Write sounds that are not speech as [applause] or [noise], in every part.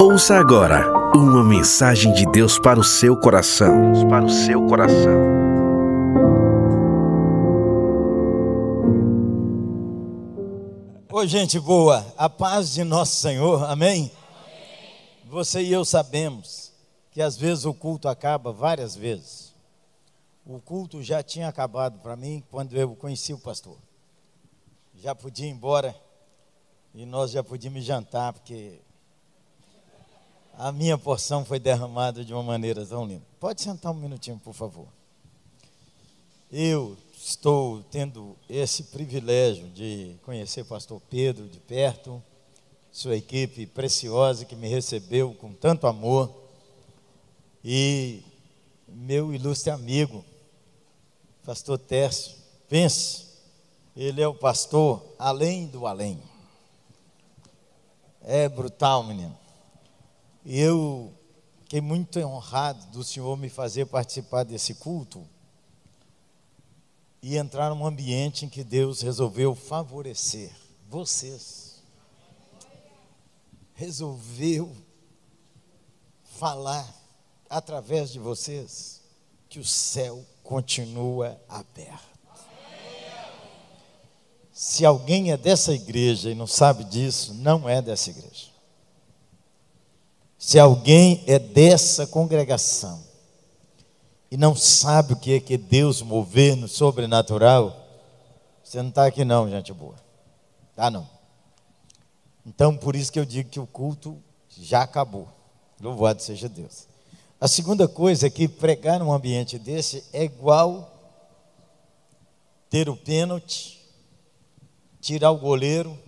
Ouça agora uma mensagem de Deus para o seu coração. Deus para o seu coração. Ô gente boa, a paz de nosso Senhor, amém? Você e eu sabemos que às vezes o culto acaba várias vezes. O culto já tinha acabado para mim quando eu conheci o pastor. Já podia ir embora e nós já podíamos jantar, porque a minha porção foi derramada de uma maneira tão linda. Pode sentar um minutinho, por favor. Eu estou tendo esse privilégio de conhecer o pastor Pedro de perto, sua equipe preciosa que me recebeu com tanto amor, e meu ilustre amigo, pastor Tércio, pense, ele é o pastor além do além. É brutal, menino. E eu fiquei muito honrado do Senhor me fazer participar desse culto e entrar num ambiente em que Deus resolveu favorecer vocês. Resolveu falar através de vocês que o céu continua aberto. Se alguém é dessa igreja e não sabe disso, não é dessa igreja. Se alguém é dessa congregação e não sabe o que é que Deus mover no sobrenatural, você não está aqui não, gente boa. Tá não. Então, por isso que eu digo que o culto já acabou. Louvado seja Deus. A segunda coisa é que pregar num ambiente desse é igual ter o pênalti, tirar o goleiro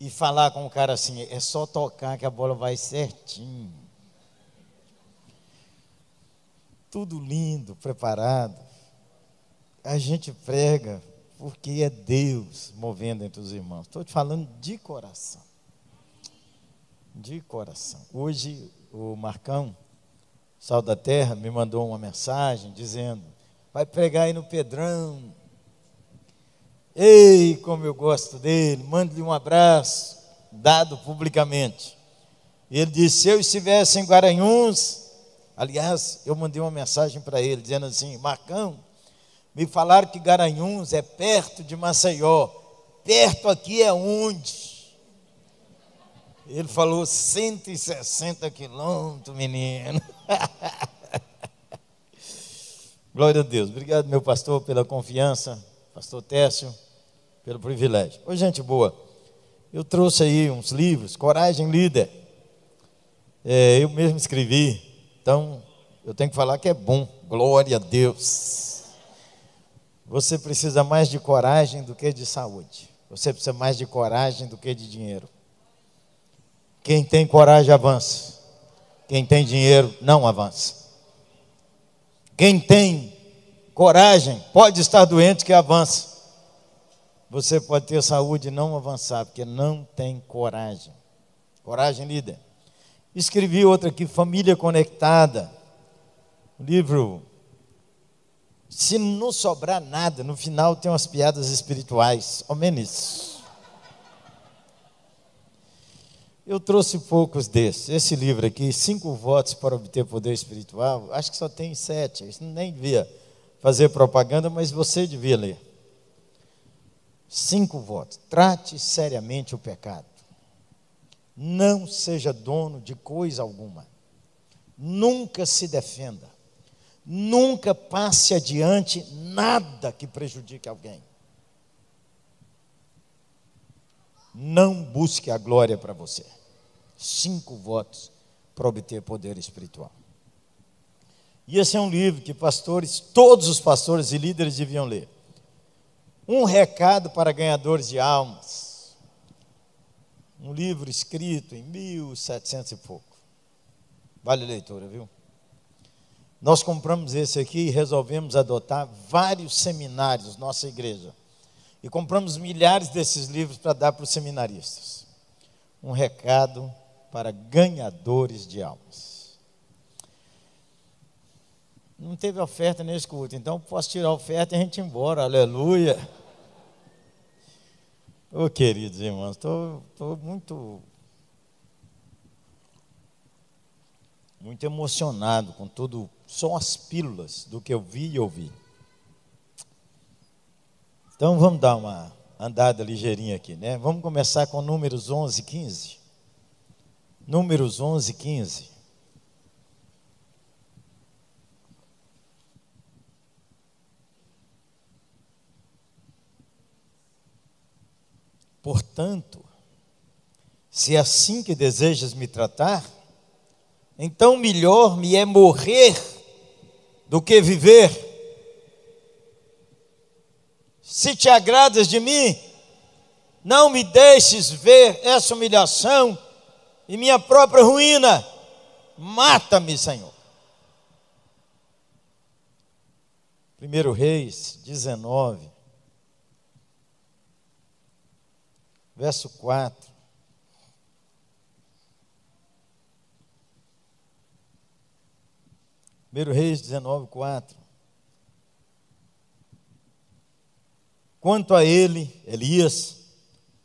e falar com o cara assim: é só tocar que a bola vai certinho. Tudo lindo, preparado. A gente prega porque é Deus movendo entre os irmãos. Estou te falando de coração. De coração. Hoje o Marcão, Sal da Terra, me mandou uma mensagem dizendo: vai pregar aí no Pedrão, Ei, como eu gosto dele, mande-lhe um abraço, dado publicamente. Ele disse: se eu estivesse em Guaranhuns, aliás, eu mandei uma mensagem para ele, dizendo assim: Marcão, me falaram que Garanhuns é perto de Maceió. Perto aqui é onde? Ele falou 160 quilômetros, menino. [laughs] Glória a Deus. Obrigado, meu pastor, pela confiança. Pastor Técio pelo privilégio. Oi, gente boa. Eu trouxe aí uns livros, Coragem Líder. É, eu mesmo escrevi, então eu tenho que falar que é bom. Glória a Deus. Você precisa mais de coragem do que de saúde. Você precisa mais de coragem do que de dinheiro. Quem tem coragem avança. Quem tem dinheiro não avança. Quem tem coragem pode estar doente que avança. Você pode ter saúde e não avançar, porque não tem coragem. Coragem, líder. Escrevi outra aqui, Família Conectada. Um livro. Se não sobrar nada, no final tem umas piadas espirituais. Ao menos. Eu trouxe poucos desses. Esse livro aqui, Cinco Votos para Obter Poder Espiritual, acho que só tem sete. Isso nem devia fazer propaganda, mas você devia ler. Cinco votos. Trate seriamente o pecado. Não seja dono de coisa alguma. Nunca se defenda. Nunca passe adiante nada que prejudique alguém. Não busque a glória para você. Cinco votos para obter poder espiritual. E esse é um livro que pastores, todos os pastores e líderes deviam ler. Um recado para ganhadores de almas. Um livro escrito em 1700 e pouco. Vale a leitura, viu? Nós compramos esse aqui e resolvemos adotar vários seminários, nossa igreja. E compramos milhares desses livros para dar para os seminaristas. Um recado para ganhadores de almas. Não teve oferta nesse culto, então posso tirar a oferta e a gente ir embora. Aleluia. Ô oh, queridos irmãos, estou muito. Muito emocionado com tudo, só as pílulas do que eu vi e ouvi. Então vamos dar uma andada ligeirinha aqui, né? Vamos começar com números 11 e 15. Números 11 e 15. Portanto, se é assim que desejas me tratar, então melhor me é morrer do que viver. Se te agradas de mim, não me deixes ver essa humilhação e minha própria ruína. Mata-me, Senhor. 1 Reis 19, verso 4. Primeiro Reis 19, 4. Quanto a ele, Elias,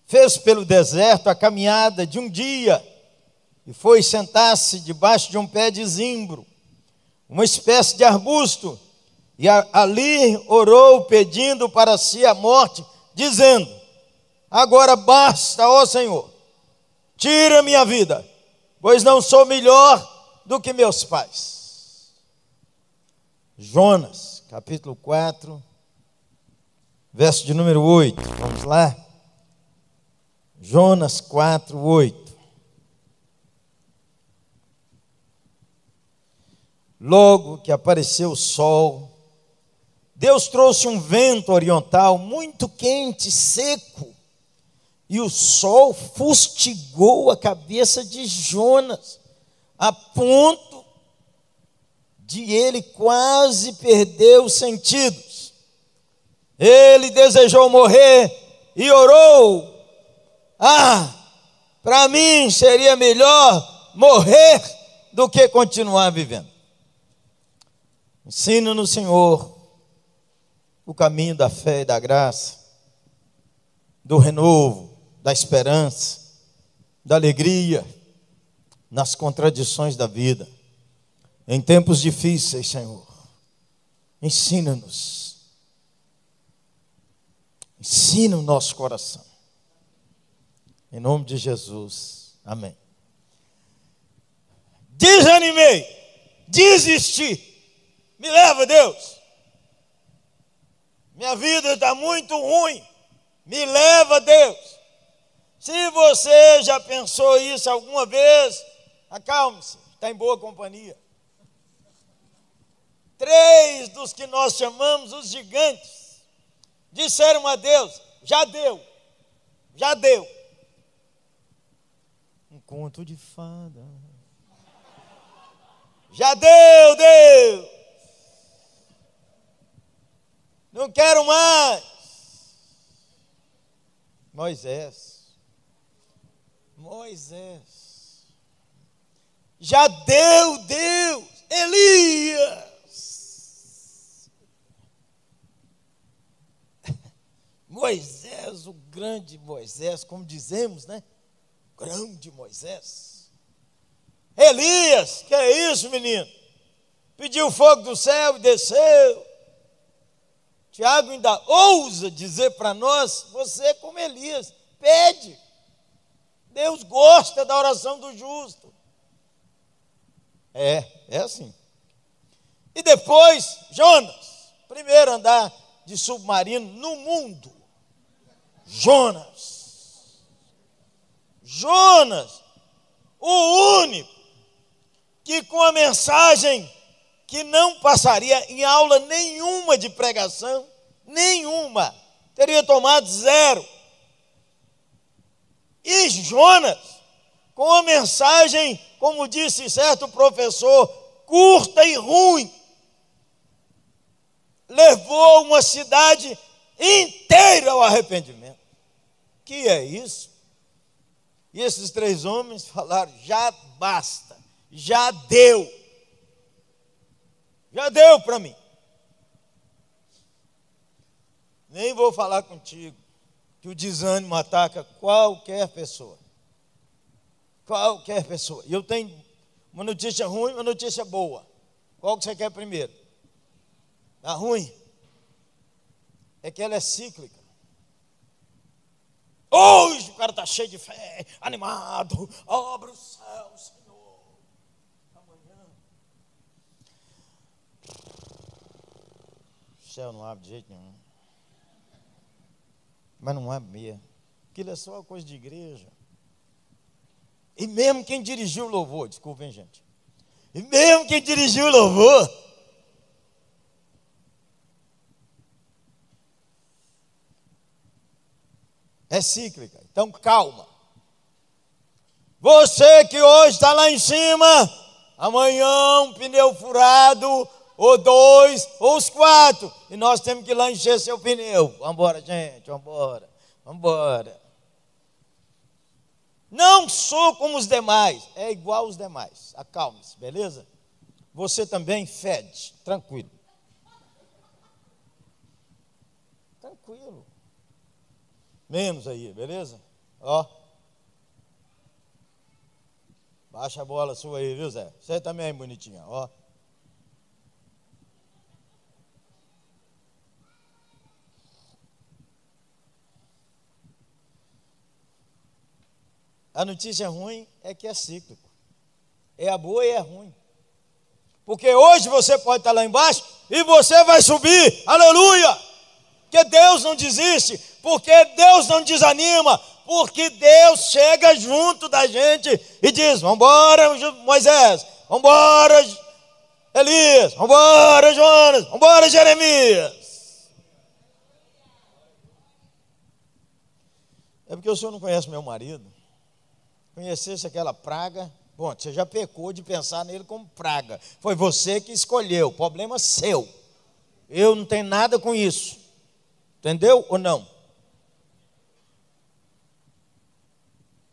fez pelo deserto a caminhada de um dia e foi sentar-se debaixo de um pé de zimbro, uma espécie de arbusto, e ali orou pedindo para si a morte, dizendo: Agora basta, ó Senhor, tira minha vida, pois não sou melhor do que meus pais. Jonas, capítulo 4, verso de número 8. Vamos lá? Jonas 4, 8. Logo que apareceu o sol, Deus trouxe um vento oriental muito quente, seco, e o sol fustigou a cabeça de Jonas, a ponto de ele quase perder os sentidos. Ele desejou morrer e orou: Ah, para mim seria melhor morrer do que continuar vivendo. Ensina no Senhor o caminho da fé e da graça, do renovo, da esperança, da alegria nas contradições da vida. Em tempos difíceis, Senhor, ensina-nos. Ensina o nosso coração. Em nome de Jesus. Amém. Desanimei, desisti. Me leva, Deus. Minha vida está muito ruim. Me leva, Deus. Se você já pensou isso alguma vez, acalme-se, está em boa companhia. Três dos que nós chamamos os gigantes disseram a Deus: já deu, já deu. Um conto de fada. Já deu, deu. Não quero mais. Moisés Moisés. Já deu Deus, Elias. [laughs] Moisés, o grande Moisés, como dizemos, né? Grande Moisés. Elias, que é isso, menino? Pediu fogo do céu e desceu. Tiago ainda ousa dizer para nós: você é como Elias, pede. Deus gosta da oração do justo. É, é assim. E depois, Jonas, primeiro andar de submarino no mundo. Jonas. Jonas, o único que com a mensagem que não passaria em aula nenhuma de pregação, nenhuma, teria tomado zero e Jonas, com a mensagem, como disse certo professor, curta e ruim, levou uma cidade inteira ao arrependimento. Que é isso? E esses três homens falaram: já basta, já deu, já deu para mim. Nem vou falar contigo. Que o desânimo ataca qualquer pessoa. Qualquer pessoa. E eu tenho uma notícia ruim e uma notícia boa. Qual que você quer primeiro? A ruim é que ela é cíclica. Hoje o cara está cheio de fé, animado, obra o céu, Senhor. Amanhã. O céu não abre de jeito nenhum. Mas não abre mesmo. Aquilo é só coisa de igreja. E mesmo quem dirigiu o louvor, desculpem, gente. E mesmo quem dirigiu o louvor, é cíclica. Então calma. Você que hoje está lá em cima, amanhã um pneu furado, ou dois, ou os quatro, e nós temos que ir lá encher seu pneu. Vamos embora, gente, vamos embora. Não sou como os demais, é igual aos demais. Acalme-se, beleza? Você também fede, tranquilo. Tranquilo. Menos aí, beleza? Ó. Baixa a bola sua aí, viu, Zé? Você também bonitinha, ó. A notícia ruim é que é cíclico. É a boa e é ruim. Porque hoje você pode estar lá embaixo e você vai subir. Aleluia! Porque Deus não desiste, porque Deus não desanima, porque Deus chega junto da gente e diz: Vambora, Moisés, vambora, Elias, vambora, Jonas, vambora, Jeremias. É porque o senhor não conhece meu marido conhecesse aquela praga, bom, você já pecou de pensar nele como praga. Foi você que escolheu, problema seu. Eu não tenho nada com isso. Entendeu ou não?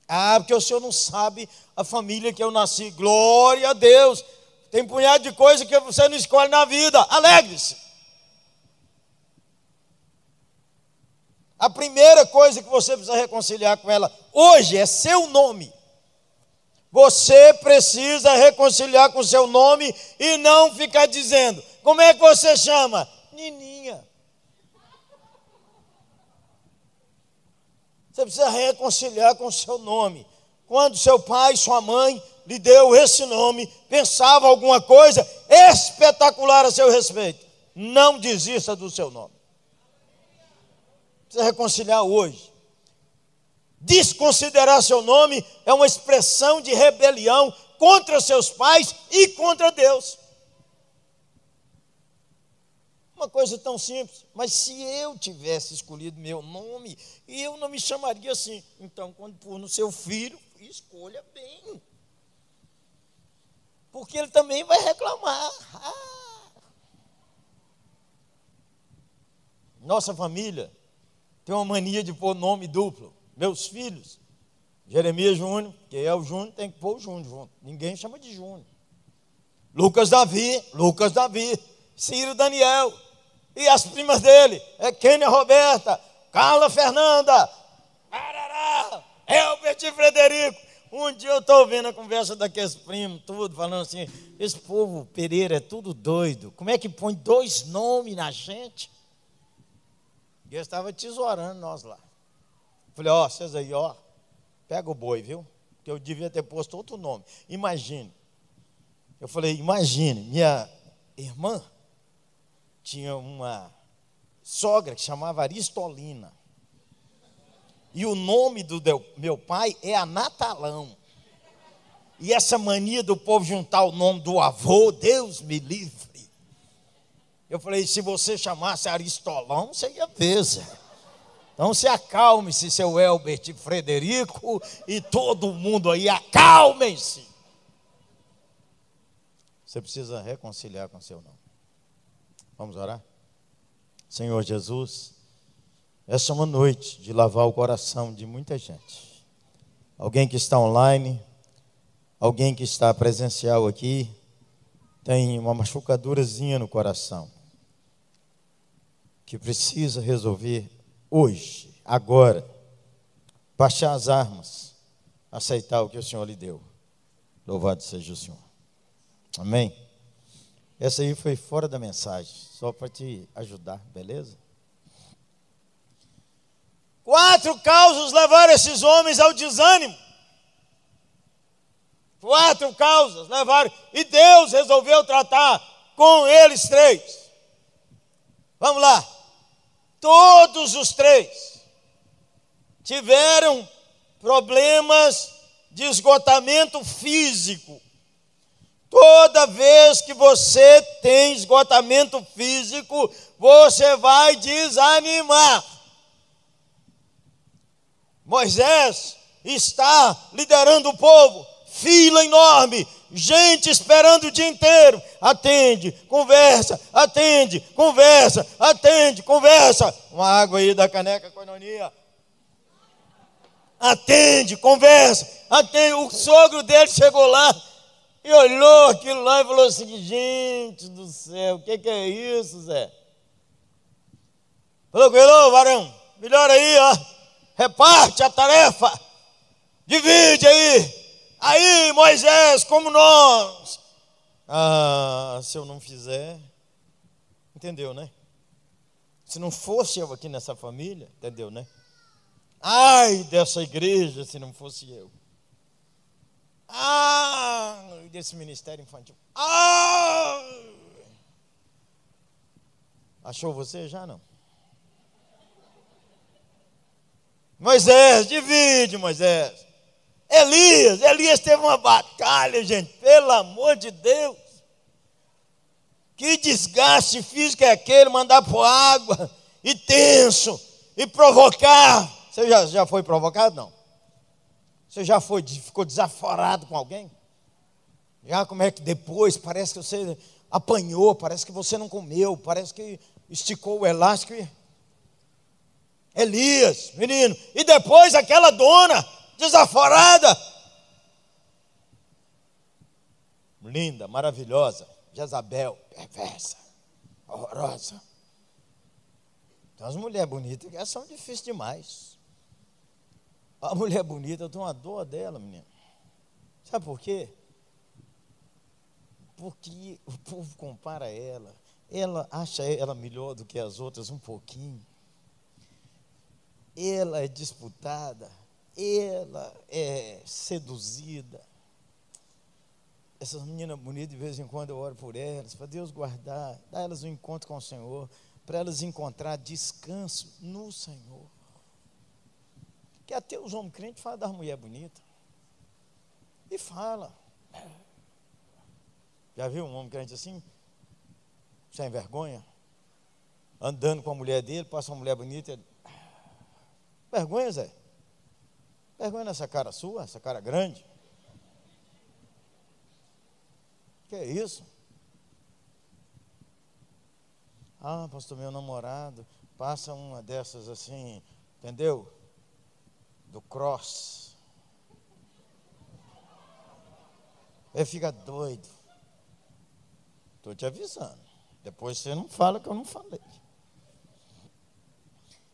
Ah, porque o senhor não sabe a família que eu nasci. Glória a Deus. Tem punhado de coisa que você não escolhe na vida. Alegre-se. A primeira coisa que você precisa reconciliar com ela hoje é seu nome. Você precisa reconciliar com seu nome e não ficar dizendo: como é que você chama? Nininha. Você precisa reconciliar com seu nome. Quando seu pai, sua mãe lhe deu esse nome, pensava alguma coisa espetacular a seu respeito. Não desista do seu nome precisa reconciliar hoje. Desconsiderar seu nome é uma expressão de rebelião contra seus pais e contra Deus. Uma coisa tão simples, mas se eu tivesse escolhido meu nome, eu não me chamaria assim. Então, quando pôr no seu filho, escolha bem. Porque ele também vai reclamar. Ah. Nossa família tem uma mania de pôr nome duplo. Meus filhos, Jeremias Júnior, que é o Júnior, tem que pôr o Júnior junto. Ninguém chama de Júnior. Lucas Davi, Lucas Davi, Ciro Daniel. E as primas dele, é Kênia Roberta, Carla Fernanda, Arará, Elbert e Frederico. Um dia eu estou ouvindo a conversa daqueles primos, tudo, falando assim: esse povo Pereira é tudo doido. Como é que põe dois nomes na gente? E eu estava tesourando nós lá. Falei, ó, oh, vocês aí, ó, pega o boi, viu? Que eu devia ter posto outro nome. Imagine. Eu falei, imagine, minha irmã tinha uma sogra que chamava Aristolina. E o nome do meu pai é Anatalão. E essa mania do povo juntar o nome do avô, Deus me livre. Eu falei, se você chamasse Aristolão, você ia ver. Então se acalme-se, seu Elbert Frederico e todo mundo aí, acalmem-se. Você precisa reconciliar com seu nome. Vamos orar? Senhor Jesus, essa é uma noite de lavar o coração de muita gente. Alguém que está online, alguém que está presencial aqui, tem uma machucadurazinha no coração que precisa resolver hoje, agora, baixar as armas, aceitar o que o Senhor lhe deu. Louvado seja o Senhor. Amém? Essa aí foi fora da mensagem, só para te ajudar, beleza? Quatro causas levaram esses homens ao desânimo. Quatro causas levaram. E Deus resolveu tratar com eles três. Vamos lá. Todos os três tiveram problemas de esgotamento físico. Toda vez que você tem esgotamento físico, você vai desanimar. Moisés está liderando o povo, fila enorme, gente esperando o dia inteiro. Atende, conversa, atende, conversa, atende, conversa. Uma água aí da caneca coinonia. Atende, conversa, atende. O sogro dele chegou lá e olhou aquilo lá e falou assim: gente do céu, o que, que é isso, Zé? Falou com ele, varão, melhor aí, ó reparte a tarefa, divide aí. Aí, Moisés, como nós. Ah, se eu não fizer, entendeu, né? Se não fosse eu aqui nessa família, entendeu, né? Ai dessa igreja se não fosse eu. Ah, desse ministério infantil. Ah! Achou você já não? Moisés, divide, Moisés. Elias, Elias teve uma batalha, gente, pelo amor de Deus. Que desgaste físico é aquele, mandar por água, e tenso, e provocar. Você já, já foi provocado? Não. Você já foi, ficou desaforado com alguém? Já como é que depois parece que você apanhou, parece que você não comeu, parece que esticou o elástico e Elias, menino. E depois aquela dona desaforada. Linda, maravilhosa. Jezabel, perversa, horrorosa. Tem umas mulheres bonitas são difíceis demais. A mulher bonita, eu tenho uma dor dela, menino. Sabe por quê? Porque o povo compara ela. Ela acha ela melhor do que as outras um pouquinho ela é disputada, ela é seduzida. Essas meninas bonitas, de vez em quando eu oro por elas, para Deus guardar, dar elas um encontro com o Senhor, para elas encontrar descanso no Senhor. Que até os homens crentes falam das mulheres bonitas. E fala. Já viu um homem crente assim? Sem vergonha? Andando com a mulher dele, passa uma mulher bonita, Vergonha, Zé. Vergonha nessa cara sua, essa cara grande. Que é isso? Ah, pastor, meu namorado passa uma dessas assim, entendeu? Do cross. Ele fica doido. Estou te avisando. Depois você não fala que eu não falei.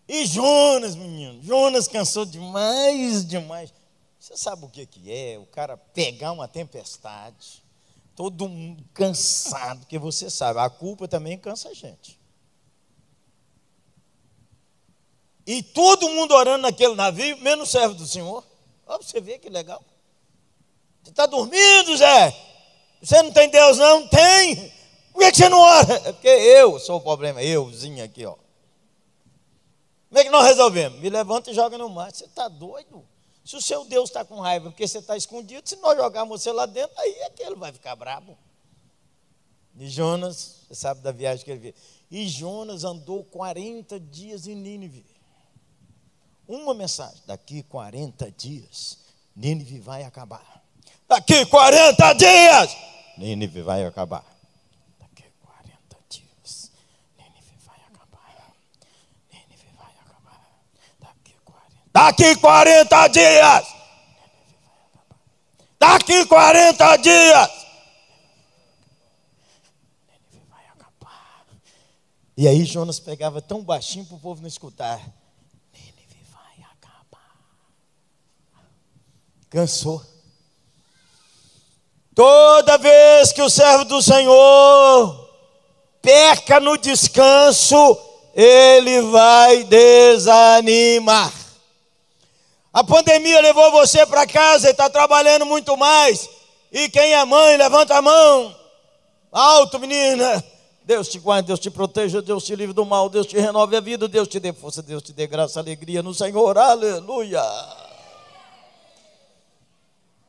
E Jonas, menino, Jonas cansou demais, demais. Você sabe o que, que é? O cara pegar uma tempestade, todo mundo cansado, porque você sabe, a culpa também cansa a gente. E todo mundo orando naquele navio, menos servo do Senhor. Ó, você vê que legal. Você está dormindo, Zé? Você não tem Deus, não? Tem. Por que você não ora? É porque eu sou o problema, euzinho aqui, ó. Como é que nós resolvemos? Me levanta e joga no mar. Você está doido? Se o seu Deus está com raiva porque você está escondido, se nós jogarmos você lá dentro, aí é que ele vai ficar bravo. E Jonas, você sabe da viagem que ele fez. E Jonas andou 40 dias em Nínive. Uma mensagem: daqui 40 dias, Nínive vai acabar. Daqui 40 dias, Nínive vai acabar. Daqui 40 dias. Daqui 40 dias. E aí Jonas pegava tão baixinho para o povo não escutar. Ele vai acabar. Cansou. Toda vez que o servo do Senhor peca no descanso, ele vai desanimar. A pandemia levou você para casa e está trabalhando muito mais. E quem é mãe, levanta a mão. Alto, menina. Deus te guarde, Deus te proteja, Deus te livre do mal, Deus te renove a vida, Deus te dê força, Deus te dê graça, alegria no Senhor. Aleluia.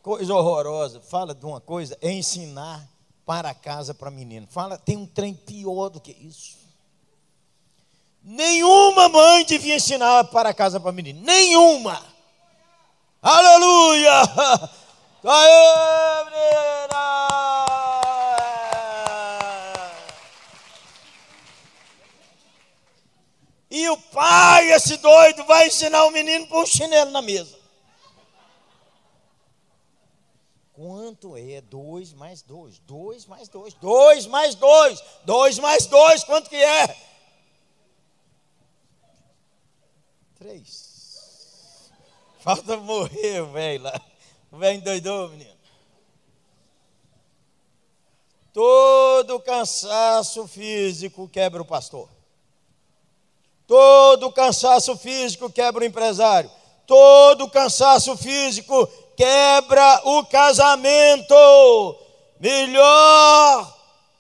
Coisa horrorosa. Fala de uma coisa, é ensinar para casa para menino. Fala, tem um trem pior do que isso. Nenhuma mãe devia ensinar para casa para menino. Nenhuma. Aleluia! [laughs] E o pai, esse doido, vai ensinar o menino para um chinelo na mesa. Quanto é dois mais dois? Dois mais dois. Dois mais dois. Dois mais dois. Quanto que é? Três. Falta morrer velho. O velho endoidou, menino. Todo cansaço físico quebra o pastor. Todo cansaço físico quebra o empresário. Todo cansaço físico quebra o casamento. Melhor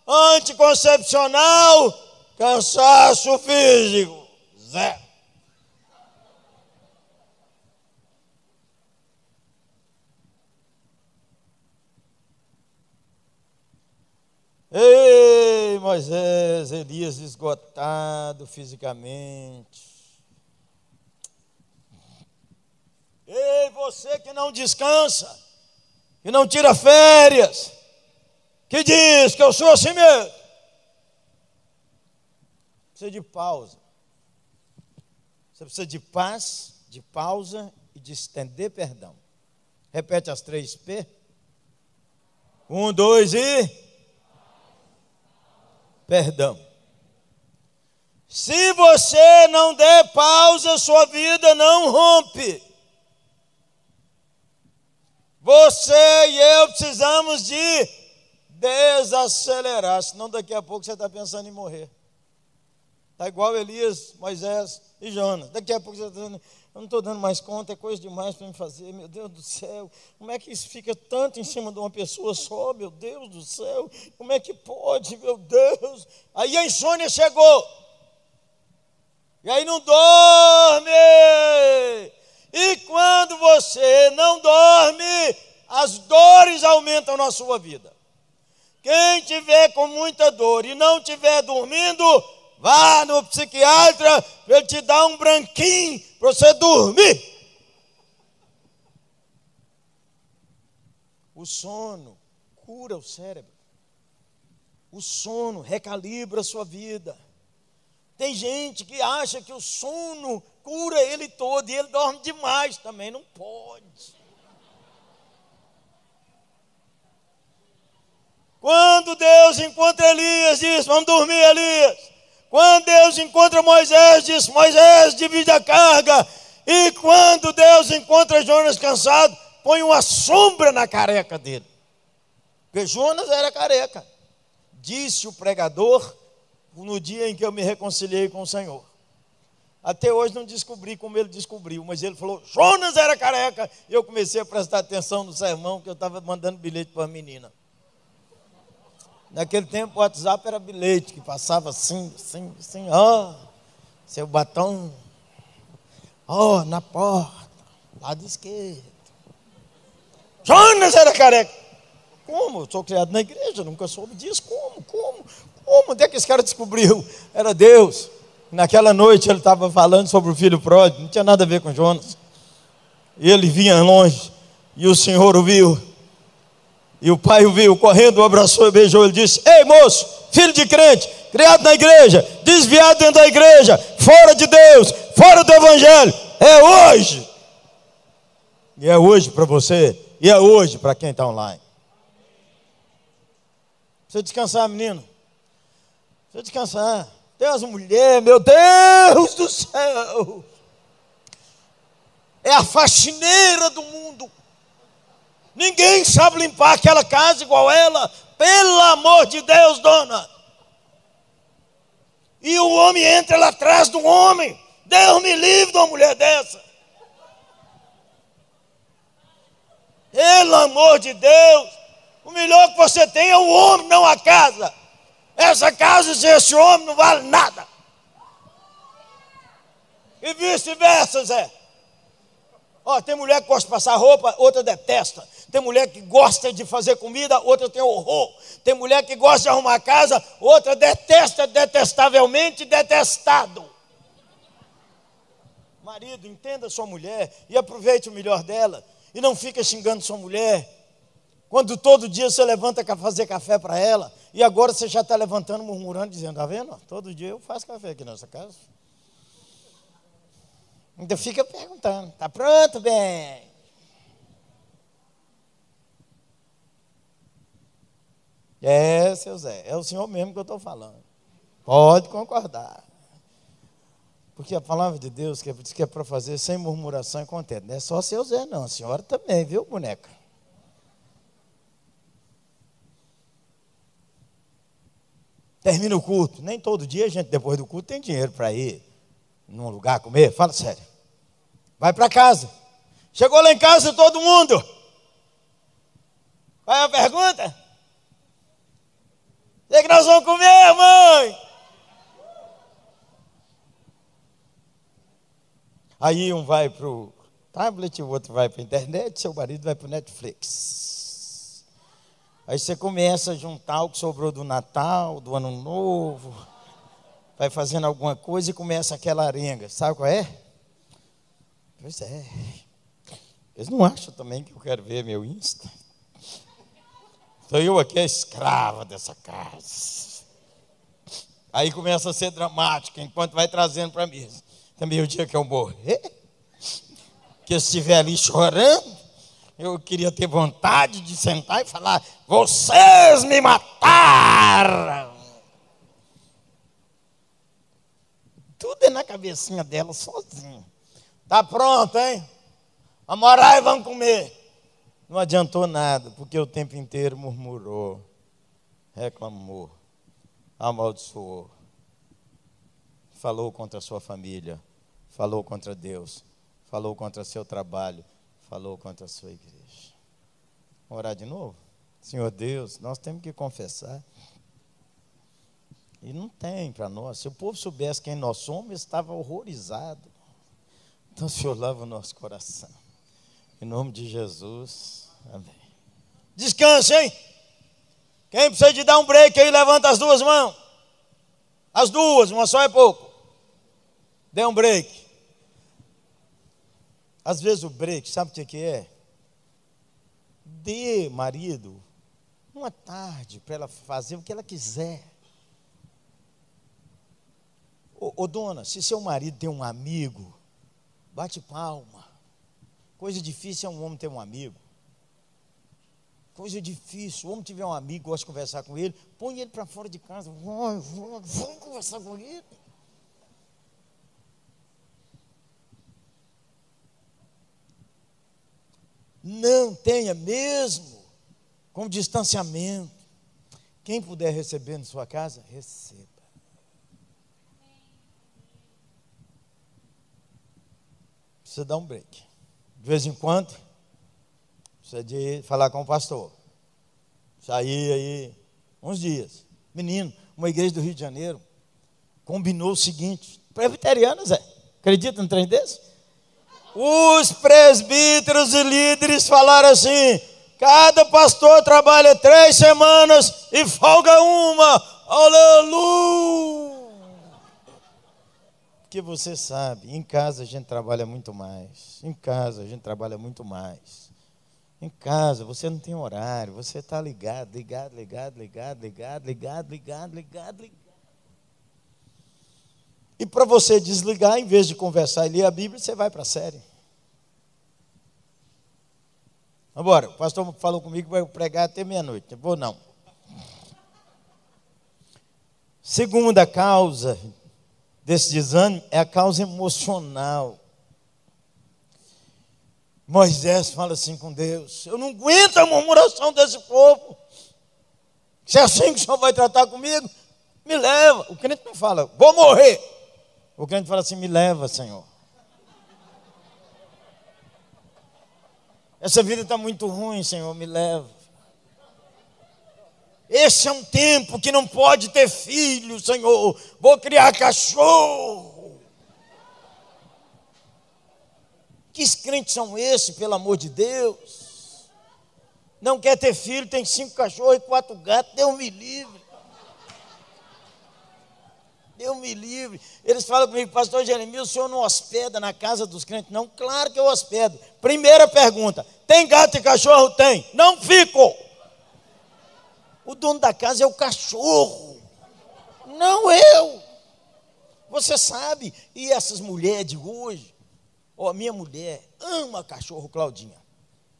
anticoncepcional, cansaço físico. Zero. Ei, Moisés, Elias esgotado fisicamente. Ei, você que não descansa, que não tira férias, que diz que eu sou assim mesmo. Precisa de pausa. Você precisa de paz, de pausa e de estender perdão. Repete as três P. Um, dois e perdão. Se você não der pausa, sua vida não rompe. Você e eu precisamos de desacelerar, senão daqui a pouco você está pensando em morrer. Está igual Elias, Moisés e Jonas. Daqui a pouco você está dizendo, eu não estou dando mais conta, é coisa demais para me fazer, meu Deus do céu, como é que isso fica tanto em cima de uma pessoa só, meu Deus do céu, como é que pode, meu Deus? Aí a insônia chegou, e aí não dorme, e quando você não dorme, as dores aumentam na sua vida. Quem tiver com muita dor e não tiver dormindo, Vá no psiquiatra para ele te dar um branquinho para você dormir. O sono cura o cérebro. O sono recalibra a sua vida. Tem gente que acha que o sono cura ele todo e ele dorme demais também. Não pode. Quando Deus encontra Elias, diz: Vamos dormir, Elias. Quando Deus encontra Moisés, diz: Moisés, divide a carga. E quando Deus encontra Jonas cansado, põe uma sombra na careca dele. Porque Jonas era careca. Disse o pregador no dia em que eu me reconciliei com o Senhor. Até hoje não descobri como ele descobriu, mas ele falou: Jonas era careca. E eu comecei a prestar atenção no sermão que eu estava mandando bilhete para a menina. Naquele tempo o WhatsApp era bilhete, que passava assim, assim, assim, ó, oh, seu batom, ó, oh, na porta, lado esquerdo. Jonas era careca. Como? Eu sou criado na igreja, nunca soube disso. Como? Como? Como? Onde é que esse cara descobriu? Era Deus. Naquela noite ele estava falando sobre o filho pródigo, não tinha nada a ver com Jonas. Ele vinha longe e o Senhor o viu e o pai o viu correndo, o abraçou e beijou. Ele disse: Ei moço, filho de crente, criado na igreja, desviado dentro da igreja, fora de Deus, fora do Evangelho, é hoje. E é hoje para você, e é hoje para quem está online. Precisa descansar, menino. Precisa descansar. Tem as mulheres, meu Deus do céu. É a faxineira do mundo. Ninguém sabe limpar aquela casa igual ela. Pelo amor de Deus, dona. E o homem entra lá atrás do homem. Deus me livre de uma mulher dessa. Pelo amor de Deus. O melhor que você tem é o homem, não a casa. Essa casa sem esse homem não vale nada. E vice-versa, Zé. Ó, tem mulher que gosta de passar roupa, outra detesta. Tem mulher que gosta de fazer comida, outra tem horror. Tem mulher que gosta de arrumar casa, outra detesta detestavelmente detestado. Marido, entenda sua mulher e aproveite o melhor dela. E não fica xingando sua mulher. Quando todo dia você levanta para fazer café para ela, e agora você já está levantando, murmurando, dizendo: Está vendo? Todo dia eu faço café aqui nessa casa. Ainda fica perguntando: Está pronto, bem? É, seu Zé, é o senhor mesmo que eu estou falando. Pode concordar. Porque a palavra de Deus que diz que é para fazer sem murmuração e contento. Não é só seu Zé, não. A senhora também, viu, boneca? Termina o culto. Nem todo dia a gente, depois do culto, tem dinheiro para ir num lugar comer? Fala sério. Vai para casa. Chegou lá em casa todo mundo. Qual é a pergunta? O que, é que nós vamos comer, mãe? Aí um vai para o tablet, o outro vai para a internet, seu marido vai para o Netflix. Aí você começa a juntar o que sobrou do Natal, do Ano Novo vai fazendo alguma coisa e começa aquela arenga. Sabe qual é? Pois é. Eles não acham também que eu quero ver meu Insta? Estou eu aqui a escrava dessa casa. Aí começa a ser dramática, enquanto vai trazendo para mim. Também o dia que eu morrer, que eu estiver ali chorando, eu queria ter vontade de sentar e falar: Vocês me mataram! Tudo é na cabecinha dela sozinho. Tá pronto, hein? Vamos orar e vamos comer. Não adiantou nada, porque o tempo inteiro murmurou, reclamou, amaldiçoou, falou contra a sua família, falou contra Deus, falou contra seu trabalho, falou contra a sua igreja. Vamos orar de novo? Senhor Deus, nós temos que confessar e não tem para nós. Se o povo soubesse quem nós somos, estava horrorizado. Então, Senhor, lava o nosso coração. Em nome de Jesus. Amém. Descanse, hein? Quem precisa de dar um break aí, levanta as duas mãos. As duas, uma só é pouco. Dê um break. Às vezes o break, sabe o que é? Dê, marido, uma tarde para ela fazer o que ela quiser. Ô, ô, dona, se seu marido tem um amigo, bate palma. Coisa difícil é um homem ter um amigo. Coisa difícil. O homem tiver um amigo, gosta de conversar com ele, põe ele para fora de casa. Vamos conversar com ele. Não tenha mesmo como distanciamento. Quem puder receber na sua casa, receba. precisa dar um break. De vez em quando, precisa de falar com o pastor. Sair aí uns dias. Menino, uma igreja do Rio de Janeiro combinou o seguinte: presbiterianos, é? Acredita no trem desse? Os presbíteros e líderes falaram assim: cada pastor trabalha três semanas e folga uma. Aleluia! Porque você sabe, em casa a gente trabalha muito mais. Em casa a gente trabalha muito mais. Em casa você não tem horário, você está ligado, ligado, ligado, ligado, ligado, ligado, ligado, ligado, ligado. E para você desligar, em vez de conversar e ler a Bíblia, você vai para a série. Agora, o pastor falou comigo que vai pregar até meia-noite. Vou não. Segunda causa desse desânimo é a causa emocional. Moisés fala assim com Deus: Eu não aguento a murmuração desse povo. Se é assim que o Senhor vai tratar comigo, me leva. O crente não fala, vou morrer. O crente fala assim: Me leva, Senhor. Essa vida está muito ruim, Senhor, me leva. Esse é um tempo que não pode ter filho, Senhor. Vou criar cachorro. Que crentes são esses, pelo amor de Deus? Não quer ter filho, tem cinco cachorros e quatro gatos, Deus me livre. Deus me livre. Eles falam comigo, pastor Jeremias, o senhor não hospeda na casa dos crentes? Não, claro que eu hospedo. Primeira pergunta: tem gato e cachorro? Tem. Não fico. O dono da casa é o cachorro, não eu. Você sabe, e essas mulheres de hoje, ó, minha mulher ama cachorro, Claudinha.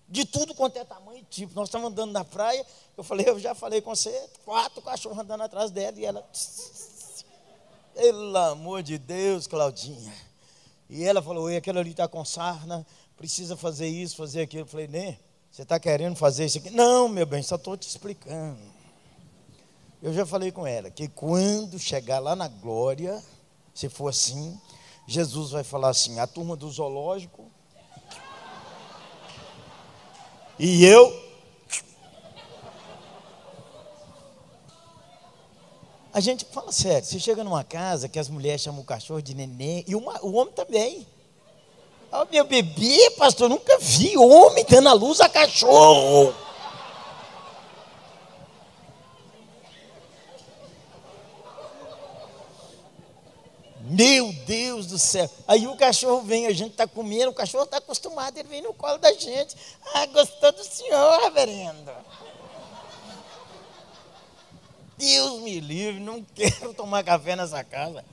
De tudo quanto é tamanho e tipo. Nós estamos andando na praia, eu falei, eu já falei com você, quatro cachorros andando atrás dela, e ela. [laughs] Pelo amor de Deus, Claudinha. E ela falou: Oi, aquele ali está com sarna, precisa fazer isso, fazer aquilo. Eu falei: Né, você está querendo fazer isso aqui? Não, meu bem, só estou te explicando. Eu já falei com ela que quando chegar lá na glória, se for assim, Jesus vai falar assim: a turma do zoológico. E eu A gente fala sério, você chega numa casa que as mulheres chamam o cachorro de neném, e uma, o homem também. Oh, meu bebê, pastor, nunca vi homem dando a luz a cachorro. Meu Deus do céu. Aí o cachorro vem, a gente está comendo, o cachorro está acostumado, ele vem no colo da gente. Ah, gostou do senhor, reverendo. Deus me livre, não quero tomar café nessa casa.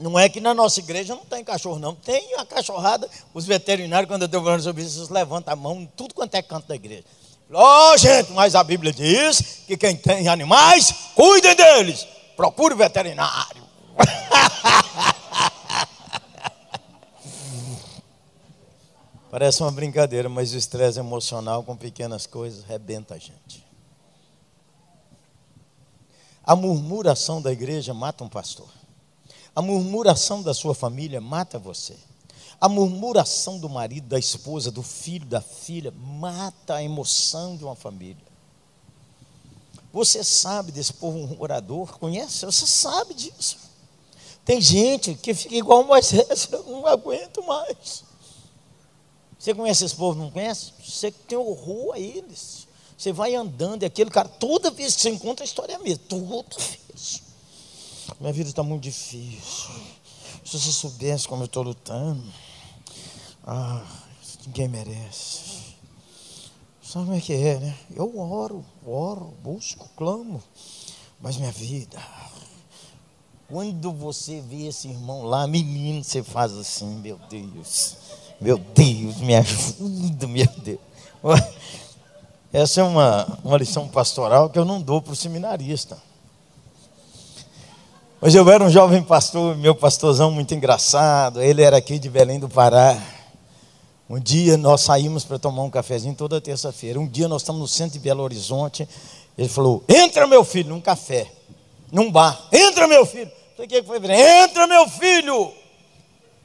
Não é que na nossa igreja não tem cachorro, não. Tem a cachorrada. Os veterinários, quando eu estou falando sobre isso, eles levantam a mão tudo quanto é canto da igreja. Ó, oh, gente, mas a Bíblia diz que quem tem animais, cuidem deles. Procure veterinário. [laughs] Parece uma brincadeira, mas o estresse emocional com pequenas coisas rebenta a gente. A murmuração da igreja mata um pastor. A murmuração da sua família mata você. A murmuração do marido, da esposa, do filho, da filha, mata a emoção de uma família. Você sabe desse povo murmurador? Conhece? Você sabe disso. Tem gente que fica igual Moisés, [laughs] eu não aguento mais. Você conhece esse povo, não conhece? Você tem horror a eles. Você vai andando e aquele cara, toda vez que você encontra a história é a mesma. Tudo difícil. Minha vida está muito difícil. Se você soubesse como eu estou lutando. Ah, ninguém merece. Sabe como é que é, né? Eu oro, oro, busco, clamo. Mas minha vida. Quando você vê esse irmão lá, menino, você faz assim, meu Deus. Meu Deus, me ajuda, meu Deus. Essa é uma, uma lição pastoral que eu não dou para o seminarista. Mas eu era um jovem pastor, meu pastorzão muito engraçado. Ele era aqui de Belém do Pará. Um dia nós saímos para tomar um cafezinho toda terça-feira. Um dia nós estamos no centro de Belo Horizonte. Ele falou: Entra, meu filho, num café, num bar. Entra, meu filho. Falei: O que foi, Entra, meu filho.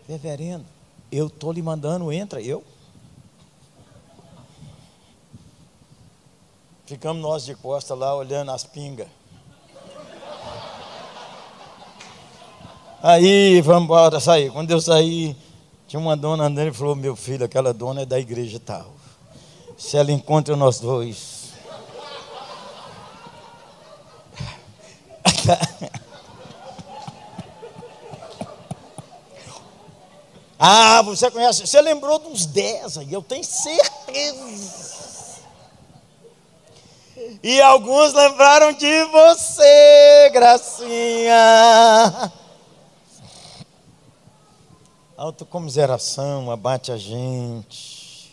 Reverendo, eu estou lhe mandando, entra. Eu? Ficamos nós de costa lá olhando as pingas. Aí, vamos embora, sair. Quando eu saí, tinha uma dona andando e falou: Meu filho, aquela dona é da igreja tal. Se ela encontra nós dois. [laughs] ah, você conhece? Você lembrou de uns 10 aí, eu tenho certeza. E alguns lembraram de você, Gracinha. Autocomiseração abate a gente.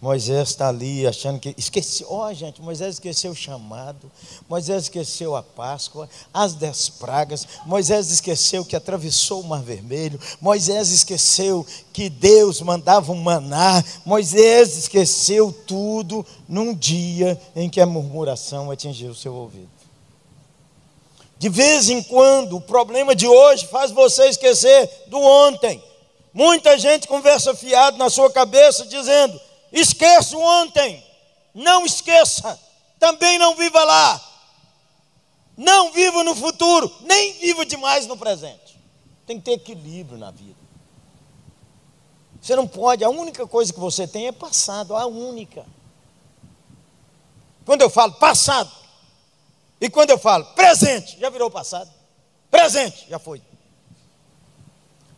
Moisés está ali achando que. Esqueceu, ó oh, gente, Moisés esqueceu o chamado, Moisés esqueceu a Páscoa, as dez pragas, Moisés esqueceu que atravessou o Mar Vermelho, Moisés esqueceu que Deus mandava um maná, Moisés esqueceu tudo num dia em que a murmuração atingiu o seu ouvido. De vez em quando, o problema de hoje faz você esquecer do ontem. Muita gente conversa fiado na sua cabeça, dizendo: Esqueça o ontem. Não esqueça. Também não viva lá. Não viva no futuro, nem viva demais no presente. Tem que ter equilíbrio na vida. Você não pode, a única coisa que você tem é passado, a única. Quando eu falo passado, e quando eu falo presente, já virou passado. Presente, já foi.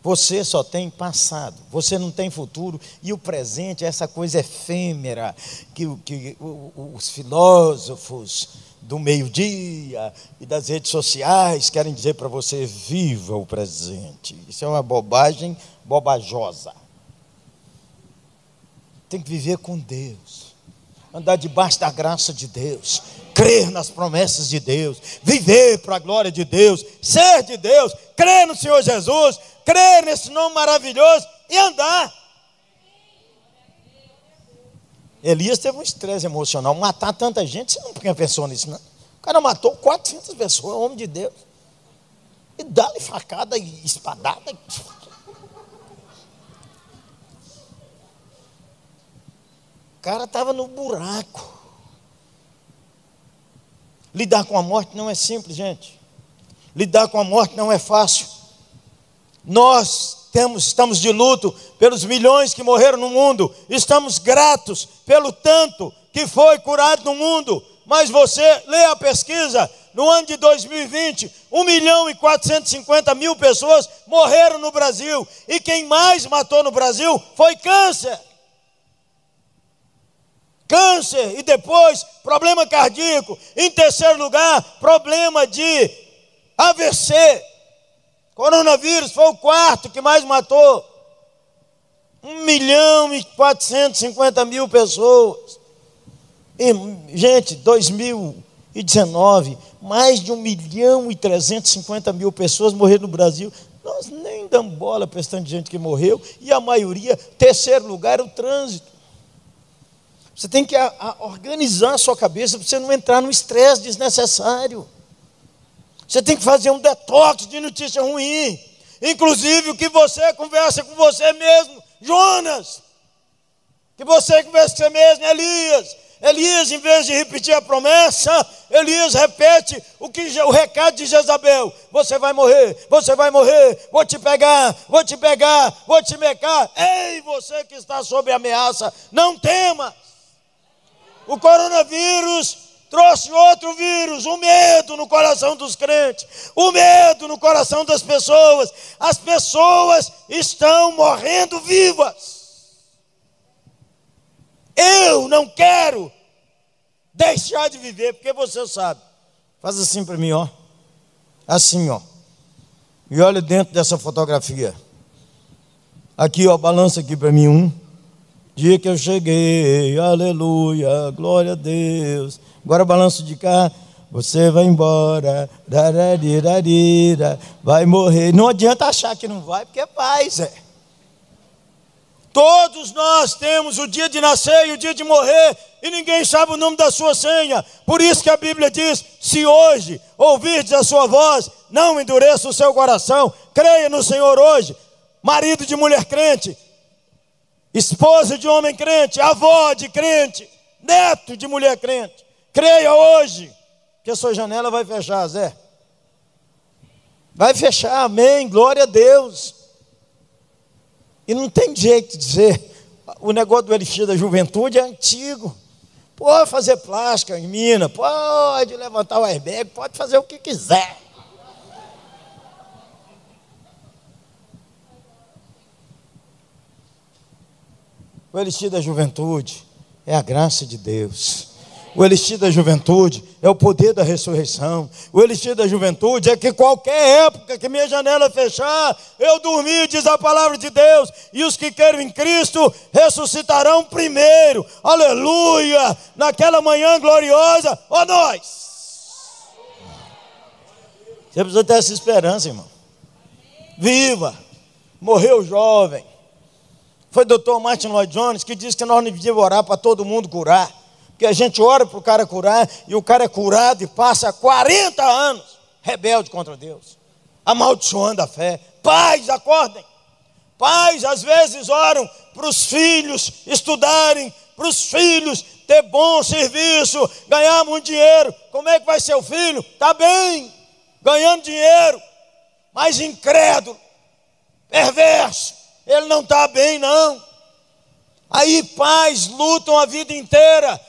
Você só tem passado, você não tem futuro, e o presente é essa coisa efêmera que, que os filósofos do meio-dia e das redes sociais querem dizer para você: viva o presente. Isso é uma bobagem bobajosa. Tem que viver com Deus, andar debaixo da graça de Deus, crer nas promessas de Deus, viver para a glória de Deus, ser de Deus, crer no Senhor Jesus crer nesse nome maravilhoso e andar. Elias teve um estresse emocional. Matar tanta gente, você não pensou nisso, não? O cara matou 400 pessoas, homem de Deus. E dá-lhe facada e espadada. Cara estava no buraco. Lidar com a morte não é simples, gente. Lidar com a morte não é fácil. Nós temos, estamos de luto pelos milhões que morreram no mundo, estamos gratos pelo tanto que foi curado no mundo, mas você lê a pesquisa, no ano de 2020, 1 milhão e 450 mil pessoas morreram no Brasil, e quem mais matou no Brasil foi câncer. Câncer, e depois problema cardíaco, em terceiro lugar, problema de AVC, Coronavírus foi o quarto que mais matou. 1 milhão e 450 mil pessoas. E, gente, 2019, mais de 1 milhão e 350 mil pessoas morreram no Brasil. Nós nem damos bola para esse tanto de gente que morreu. E a maioria, terceiro lugar, o trânsito. Você tem que a, a organizar a sua cabeça para você não entrar no estresse desnecessário. Você tem que fazer um detox de notícia ruim. Inclusive o que você conversa com você mesmo, Jonas. Que você conversa com você mesmo, Elias. Elias, em vez de repetir a promessa, Elias repete o, que, o recado de Jezabel: Você vai morrer, você vai morrer, vou te pegar, vou te pegar, vou te mecar. Ei, você que está sob ameaça, não tema. O coronavírus trouxe outro vírus, o medo no coração dos crentes, o medo no coração das pessoas. As pessoas estão morrendo vivas. Eu não quero deixar de viver, porque você sabe. Faz assim para mim, ó. Assim, ó. E olha dentro dessa fotografia. Aqui, ó, balança aqui para mim um. Dia que eu cheguei, aleluia, glória a Deus. Agora balanço de cá, você vai embora, vai morrer. Não adianta achar que não vai, porque vai, Zé. Todos nós temos o dia de nascer e o dia de morrer, e ninguém sabe o nome da sua senha. Por isso que a Bíblia diz: se hoje ouvirdes a sua voz, não endureça o seu coração, creia no Senhor hoje. Marido de mulher crente, esposa de homem crente, avó de crente, neto de mulher crente. Creia hoje que a sua janela vai fechar, Zé. Vai fechar, amém, glória a Deus. E não tem jeito de dizer, o negócio do elixir da juventude é antigo. Pode fazer plástica em mina, pode levantar o airbag, pode fazer o que quiser. O elixir da juventude é a graça de Deus. O elixir da juventude é o poder da ressurreição. O elixir da juventude é que qualquer época que minha janela fechar, eu dormir, diz a palavra de Deus, e os que querem em Cristo ressuscitarão primeiro. Aleluia! Naquela manhã gloriosa, ó nós. Você precisa ter essa esperança, irmão. Viva! Morreu jovem. Foi o doutor Martin Lloyd Jones que disse que nós não devíamos orar para todo mundo curar. Porque a gente ora para o cara curar e o cara é curado e passa 40 anos rebelde contra Deus, amaldiçoando a fé. Pais, acordem. Pais, às vezes, oram para os filhos estudarem, para os filhos ter bom serviço, ganhar muito dinheiro. Como é que vai ser o filho? Está bem, ganhando dinheiro, mas incrédulo, perverso. Ele não está bem, não. Aí pais lutam a vida inteira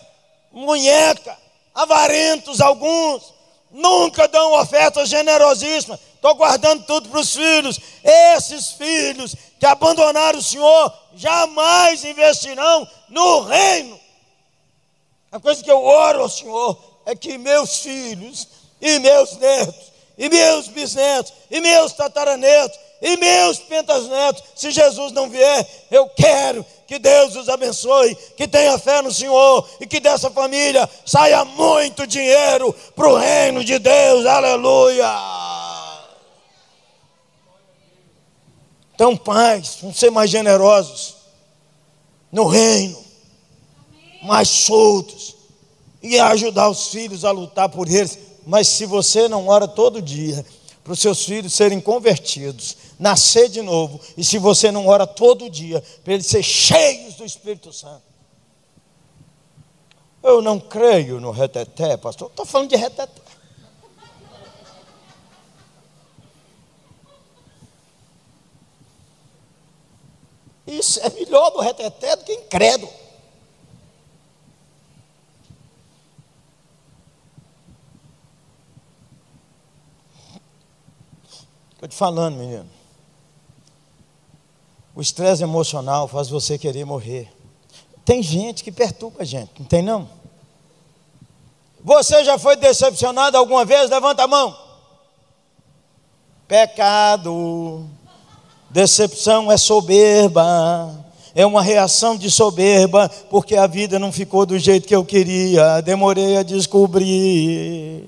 munheca, avarentos alguns, nunca dão ofertas generosíssimas. Estou guardando tudo para os filhos. Esses filhos que abandonaram o Senhor jamais investirão no reino. A coisa que eu oro ao Senhor é que meus filhos e meus netos e meus bisnetos e meus tataranetos e meus pentasnetos, se Jesus não vier, eu quero que Deus os abençoe, que tenha fé no Senhor e que dessa família saia muito dinheiro para o reino de Deus, aleluia. Então, pais, vamos ser mais generosos no reino, mais soltos e ajudar os filhos a lutar por eles. Mas se você não ora todo dia, para os seus filhos serem convertidos, nascer de novo, e se você não ora todo dia, para eles serem cheios do Espírito Santo. Eu não creio no reteté, pastor. Estou falando de reteté. Isso é melhor do reteté do que incrédulo. Estou te falando, menino. O estresse emocional faz você querer morrer. Tem gente que perturba a gente, não tem não? Você já foi decepcionado alguma vez? Levanta a mão. Pecado. Decepção é soberba. É uma reação de soberba, porque a vida não ficou do jeito que eu queria. Demorei a descobrir.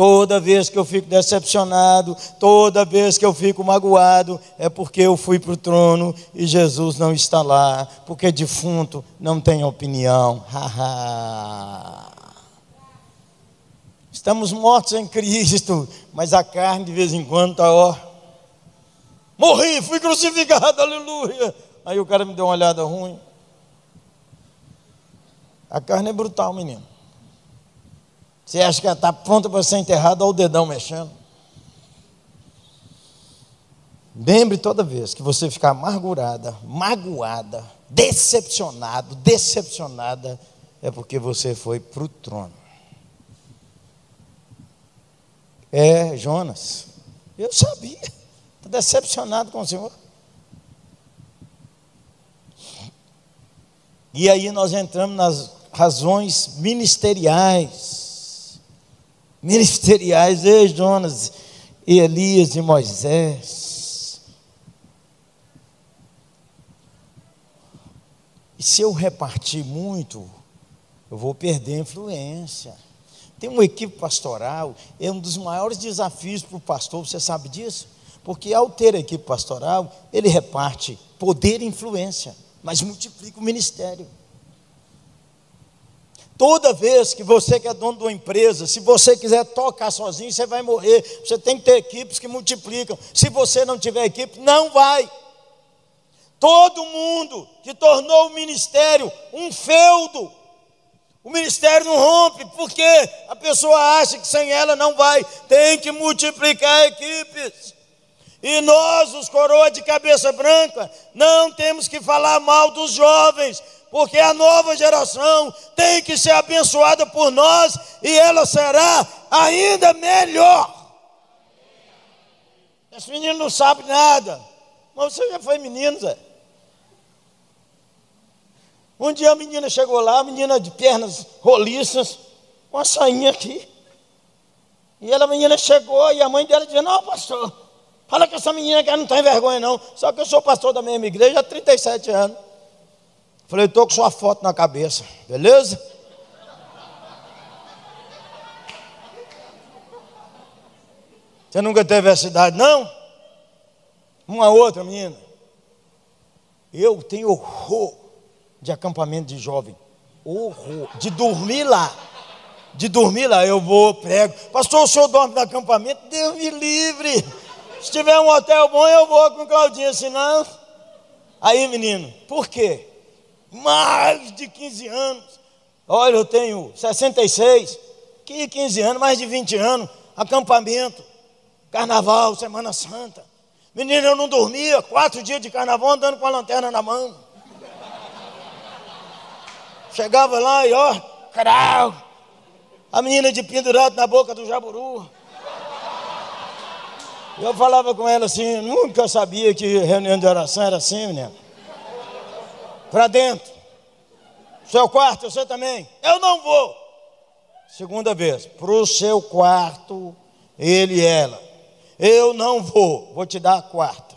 Toda vez que eu fico decepcionado, toda vez que eu fico magoado, é porque eu fui para o trono e Jesus não está lá, porque defunto não tem opinião. [laughs] Estamos mortos em Cristo, mas a carne de vez em quando está, ó. Morri, fui crucificado, aleluia. Aí o cara me deu uma olhada ruim. A carne é brutal, menino. Você acha que ela está pronta para ser enterrada, olha o dedão mexendo. Lembre toda vez que você ficar amargurada, magoada, decepcionado, decepcionada, é porque você foi para o trono. É, Jonas, eu sabia, estou decepcionado com o Senhor. E aí nós entramos nas razões ministeriais ministeriais, ei Jonas, e Elias e Moisés. E se eu repartir muito, eu vou perder influência. Tem uma equipe pastoral, é um dos maiores desafios para o pastor, você sabe disso? Porque ao ter a equipe pastoral, ele reparte poder e influência, mas multiplica o ministério. Toda vez que você que é dono de uma empresa, se você quiser tocar sozinho, você vai morrer. Você tem que ter equipes que multiplicam. Se você não tiver equipe, não vai. Todo mundo que tornou o ministério um feudo, o ministério não rompe, porque a pessoa acha que sem ela não vai. Tem que multiplicar equipes. E nós, os coroas de cabeça branca, não temos que falar mal dos jovens, porque a nova geração tem que ser abençoada por nós e ela será ainda melhor. Esse menino não sabe nada, mas você já foi menino, Zé. Um dia a menina chegou lá, a menina de pernas roliças, com a sainha aqui. E ela, a menina chegou e a mãe dela dizia: Não, pastor, fala que essa menina que não tem vergonha, não. Só que eu sou pastor da mesma igreja há 37 anos. Falei: Estou com sua foto na cabeça, beleza? Você nunca teve essa idade, não? Uma outra menina. Eu tenho horror de acampamento de jovem. Horror. De dormir lá. De dormir lá. Eu vou, prego. Pastor, o senhor dorme no acampamento? Deus me livre. Se tiver um hotel bom, eu vou com Claudinha, senão. Aí, menino, por quê? Mais de 15 anos. Olha, eu tenho 66. Que 15 anos, mais de 20 anos. Acampamento. Carnaval, Semana Santa. Menino, eu não dormia, quatro dias de carnaval andando com a lanterna na mão. Chegava lá e ó, caralho, a menina de pendurado na boca do jaburu. Eu falava com ela assim, nunca sabia que reunião de oração era assim, menina. Para dentro. Seu quarto, você também. Eu não vou. Segunda vez, para o seu quarto, ele e ela. Eu não vou, vou te dar a quarta.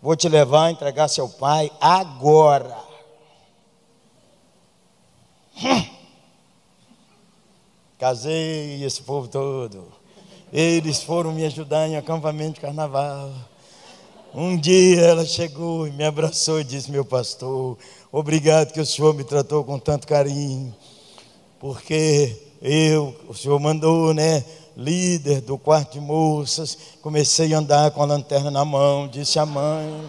Vou te levar a entregar seu pai agora. Hum. Casei esse povo todo. Eles foram me ajudar em acampamento de carnaval. Um dia ela chegou e me abraçou e disse: Meu pastor, obrigado que o senhor me tratou com tanto carinho, porque eu, o senhor mandou, né? líder do quarto de moças, comecei a andar com a lanterna na mão, disse a mãe.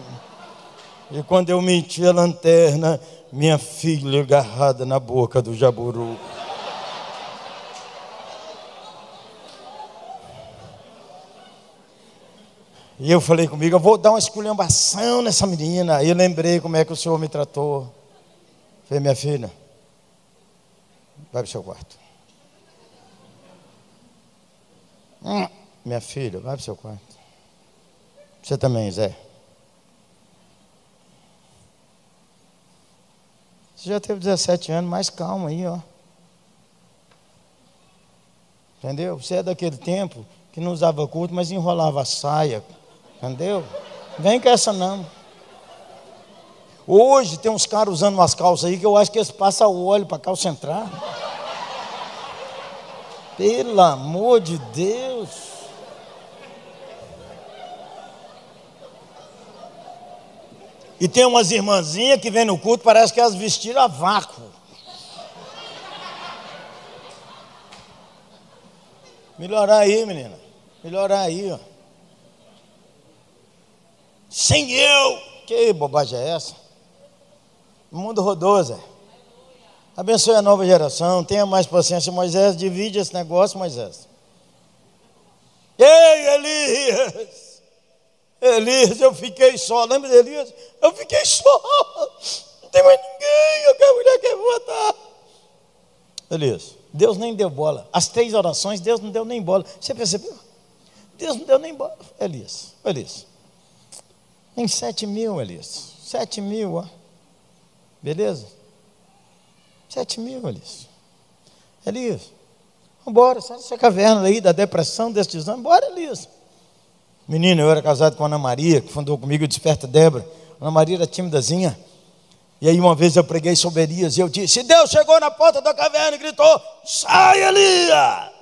E quando eu menti a lanterna, minha filha agarrada na boca do jaburu. E eu falei comigo, eu vou dar uma esculhambação nessa menina. Aí eu lembrei como é que o senhor me tratou. Falei, minha filha, vai para o seu quarto. Hum, minha filha, vai para o seu quarto. Você também, Zé. Você já teve 17 anos, mais calma aí, ó. Entendeu? Você é daquele tempo que não usava culto, mas enrolava a saia. Entendeu? Vem com essa não. Hoje tem uns caras usando umas calças aí que eu acho que eles passam o óleo para calça entrar. Pelo amor de Deus. E tem umas irmãzinhas que vêm no culto, parece que elas vestiram a vácuo. Melhorar aí, menina. Melhorar aí, ó. Sem eu. Que bobagem é essa? O mundo rodou, Zé. Abençoe a nova geração, tenha mais paciência, Moisés, divide esse negócio, Moisés. Ei, Elias! Elias, eu fiquei só. Lembra de Elias? Eu fiquei só. Não tem mais ninguém, eu quero mulher quer votar. Elias, Deus nem deu bola. As três orações, Deus não deu nem bola. Você percebeu? Deus não deu nem bola. Elias, Elias. Em sete mil, Elias. Sete mil, ó. Beleza? Sete mil, Elias. Elias, vambora, sai dessa caverna aí da depressão, desse desânimo. Bora, Elias. Menino, eu era casado com Ana Maria, que fundou comigo o Desperta Débora. Ana Maria era timidazinha. E aí uma vez eu preguei sobre Elias e eu disse: Deus chegou na porta da caverna e gritou: Sai, Elias!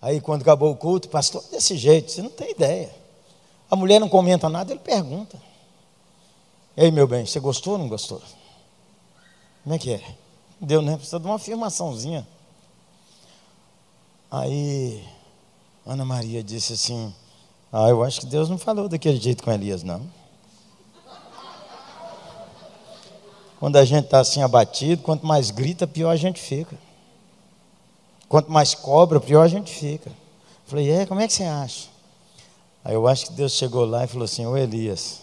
Aí quando acabou o culto, pastor, desse jeito, você não tem ideia. A mulher não comenta nada, ele pergunta. E aí, meu bem, você gostou ou não gostou? Como é que é? Deu, né? Precisa de uma afirmaçãozinha. Aí, Ana Maria disse assim: Ah, eu acho que Deus não falou daquele jeito com Elias, não. Quando a gente está assim abatido, quanto mais grita, pior a gente fica. Quanto mais cobra, pior a gente fica. Falei, é, como é que você acha? Aí eu acho que Deus chegou lá e falou assim: Ô Elias,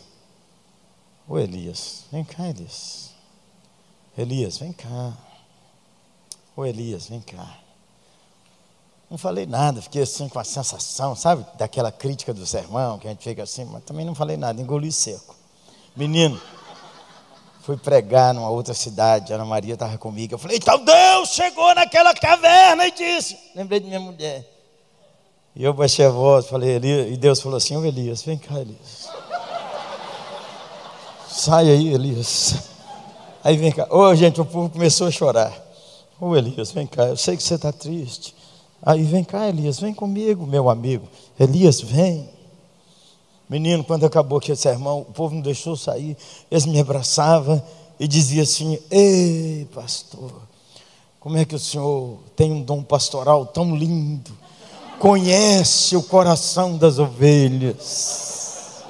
ô Elias, vem cá, Elias. Elias, vem cá. Ô Elias, vem cá. Não falei nada, fiquei assim com a sensação, sabe, daquela crítica do sermão, que a gente fica assim, mas também não falei nada, engoli seco. Menino, Fui pregar numa outra cidade, Ana Maria estava comigo. Eu falei, então Deus chegou naquela caverna e disse. Lembrei de minha mulher. E eu baixei a voz, falei, Elias, e Deus falou assim, ô Elias, vem cá, Elias. Sai aí, Elias. Aí vem cá. Ô, oh, gente, o povo começou a chorar. Ô, oh, Elias, vem cá, eu sei que você está triste. Aí vem cá, Elias, vem comigo, meu amigo. Elias, vem. Menino, quando acabou aquele sermão, o povo não deixou sair. Eles me abraçavam e diziam assim: Ei, pastor, como é que o senhor tem um dom pastoral tão lindo? Conhece o coração das ovelhas.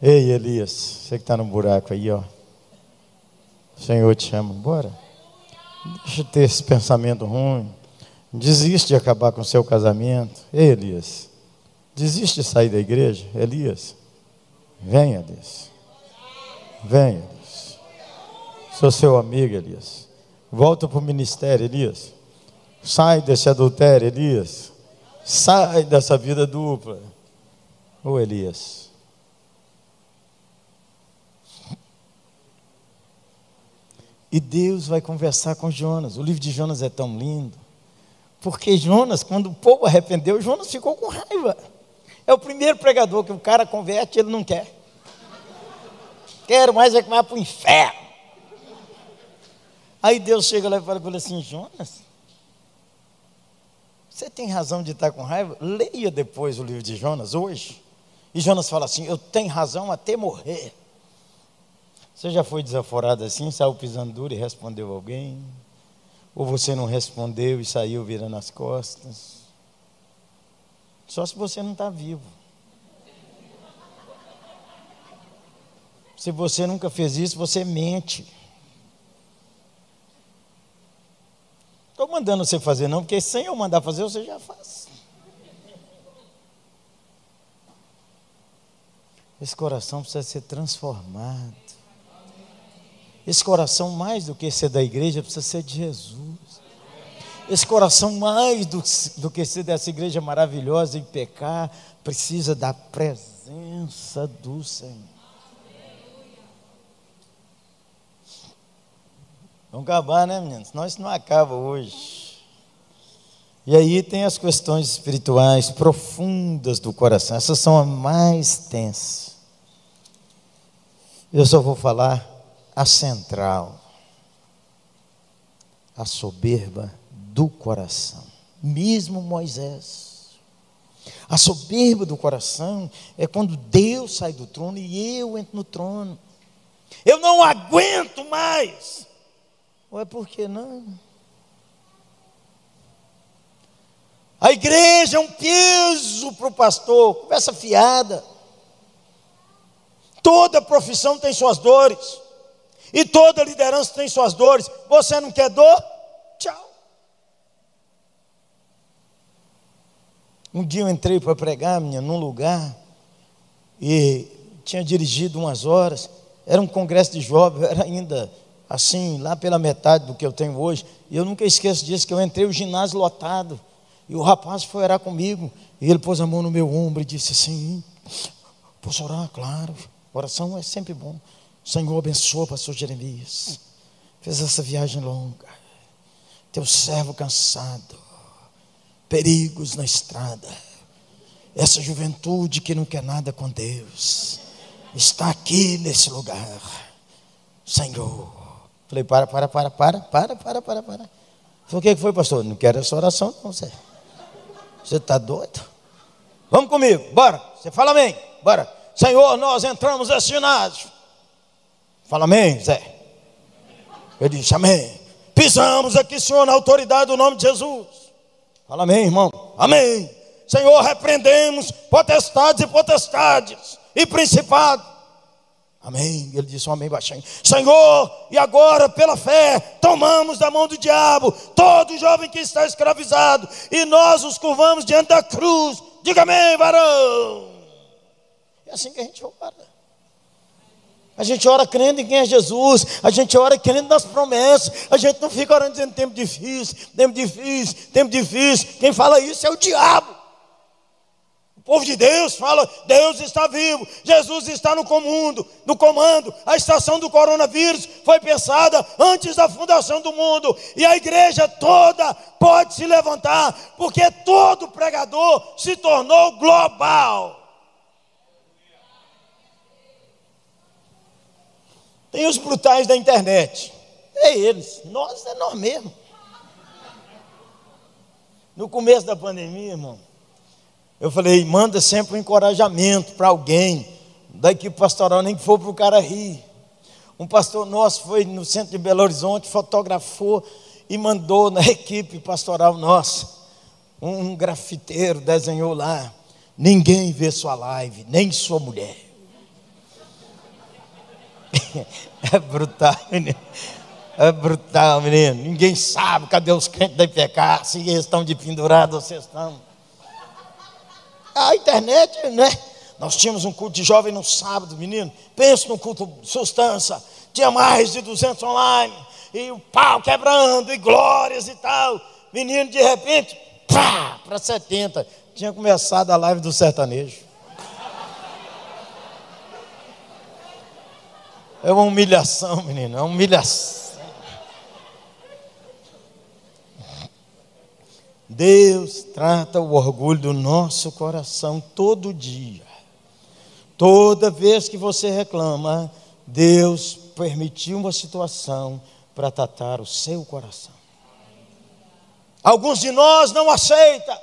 Ei, Elias, você que está no buraco aí, ó. O Senhor te chama, bora. Deixa de ter esse pensamento ruim. Desiste de acabar com o seu casamento. Ei, Elias, desiste de sair da igreja. Elias, vem, Elias. Elias. Sou seu amigo, Elias. Volta para o ministério, Elias. Sai desse adultério, Elias. Sai dessa vida dupla. Ô, Elias. E Deus vai conversar com Jonas. O livro de Jonas é tão lindo. Porque Jonas, quando o povo arrependeu, Jonas ficou com raiva. É o primeiro pregador que o cara converte e ele não quer. Quero mais é que vai para o inferno. Aí Deus chega lá e fala assim: Jonas, você tem razão de estar com raiva? Leia depois o livro de Jonas hoje. E Jonas fala assim: Eu tenho razão até morrer. Você já foi desaforado assim, saiu pisando duro e respondeu alguém? Ou você não respondeu e saiu virando as costas? Só se você não está vivo. Se você nunca fez isso, você mente. Estou mandando você fazer, não, porque sem eu mandar fazer, você já faz. Esse coração precisa ser transformado. Esse coração, mais do que ser da igreja, precisa ser de Jesus. Esse coração, mais do, do que ser dessa igreja maravilhosa em pecar, precisa da presença do Senhor. Vamos acabar, né, meninos? Senão isso não acaba hoje. E aí tem as questões espirituais profundas do coração. Essas são as mais tensas. Eu só vou falar a central, a soberba do coração. Mesmo Moisés. A soberba do coração é quando Deus sai do trono e eu entro no trono. Eu não aguento mais. Ou é porque não? A igreja é um peso para o pastor, conversa fiada. Toda profissão tem suas dores. E toda liderança tem suas dores. Você não quer dor? Tchau. Um dia eu entrei para pregar, minha, num lugar, e tinha dirigido umas horas. Era um congresso de jovens, era ainda assim, lá pela metade do que eu tenho hoje. E eu nunca esqueço disso, que eu entrei o ginásio lotado. E o rapaz foi orar comigo. E ele pôs a mão no meu ombro e disse assim: Posso orar? Claro. Oração é sempre bom. Senhor abençoa o pastor Jeremias. Fez essa viagem longa. Teu servo cansado. Perigos na estrada. Essa juventude que não quer nada com Deus. Está aqui nesse lugar. Senhor. Falei, para, para, para, para, para, para, para, para. Falei, o que foi, pastor? Não quero essa oração, não, você. Você está doido? Vamos comigo, bora. Você fala amém. Bora. Senhor, nós entramos nesse ginásio Fala amém, Zé. Ele disse amém. Pisamos aqui, Senhor, na autoridade do nome de Jesus. Fala amém, irmão. Amém. Senhor, repreendemos potestades e potestades e principados. Amém. Ele disse um amém baixinho. Senhor, e agora, pela fé, tomamos da mão do diabo todo jovem que está escravizado e nós os curvamos diante da cruz. Diga amém, varão. É assim que a gente ora. A gente ora crendo em quem é Jesus, a gente ora crendo nas promessas, a gente não fica orando dizendo tempo difícil, tempo difícil, tempo difícil. Quem fala isso é o diabo. Povo de Deus fala: Deus está vivo, Jesus está no comando, no comando. A estação do coronavírus foi pensada antes da fundação do mundo, e a igreja toda pode se levantar, porque todo pregador se tornou global. Tem os brutais da internet. É eles. Nós é nós mesmo. No começo da pandemia, irmão, eu falei, manda sempre um encorajamento para alguém da equipe pastoral, nem que for para o cara rir. Um pastor nosso foi no centro de Belo Horizonte, fotografou e mandou na [laughs] equipe pastoral nossa. Um grafiteiro desenhou lá: ninguém vê sua live, nem sua mulher. [laughs] É brutal, menino. É brutal, menino. Ninguém sabe cadê os crentes da IPK, se eles estão de pendurado ou vocês estão. A internet, né? Nós tínhamos um culto de jovem no sábado, menino. Pensa num culto sustância. Tinha mais de 200 online. E o pau quebrando, e glórias e tal. Menino, de repente, pá, para 70. Tinha começado a live do sertanejo. É uma humilhação, menino, é uma humilhação. Deus trata o orgulho do nosso coração todo dia. Toda vez que você reclama, Deus permitiu uma situação para tratar o seu coração. Alguns de nós não aceitam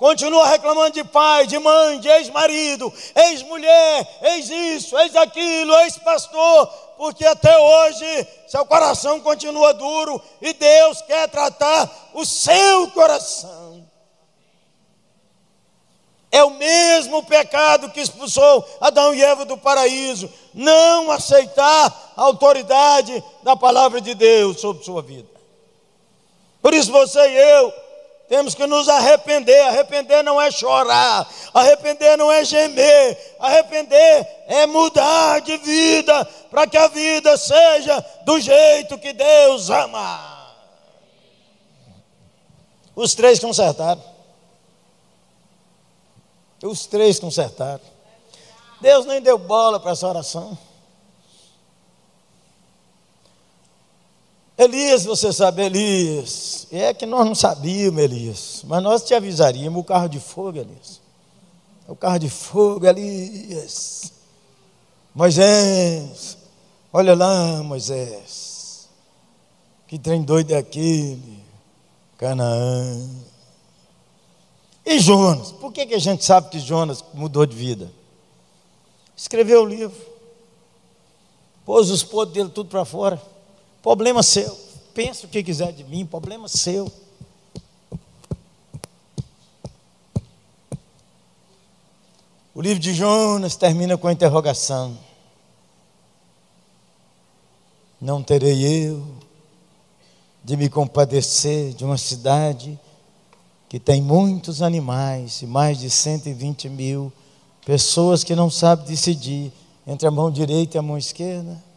continua reclamando de pai, de mãe, de ex-marido, ex-mulher, ex-isso, ex-aquilo, ex-pastor, porque até hoje seu coração continua duro e Deus quer tratar o seu coração. É o mesmo pecado que expulsou Adão e Eva do paraíso, não aceitar a autoridade da palavra de Deus sobre sua vida. Por isso você e eu temos que nos arrepender. Arrepender não é chorar, arrepender não é gemer, arrepender é mudar de vida para que a vida seja do jeito que Deus ama. Os três consertaram. Os três consertaram. Deus nem deu bola para essa oração. Elias, você sabe, Elias. É que nós não sabíamos, Elias. Mas nós te avisaríamos: o carro de fogo, Elias. O carro de fogo, Elias. Moisés. Olha lá, Moisés. Que trem doido é aquele? Canaã. E Jonas? Por que, que a gente sabe que Jonas mudou de vida? Escreveu o livro. Pôs os podres dele tudo para fora. Problema seu. Pensa o que quiser de mim, problema seu. O livro de Jonas termina com a interrogação: Não terei eu de me compadecer de uma cidade que tem muitos animais e mais de 120 mil pessoas que não sabem decidir entre a mão direita e a mão esquerda?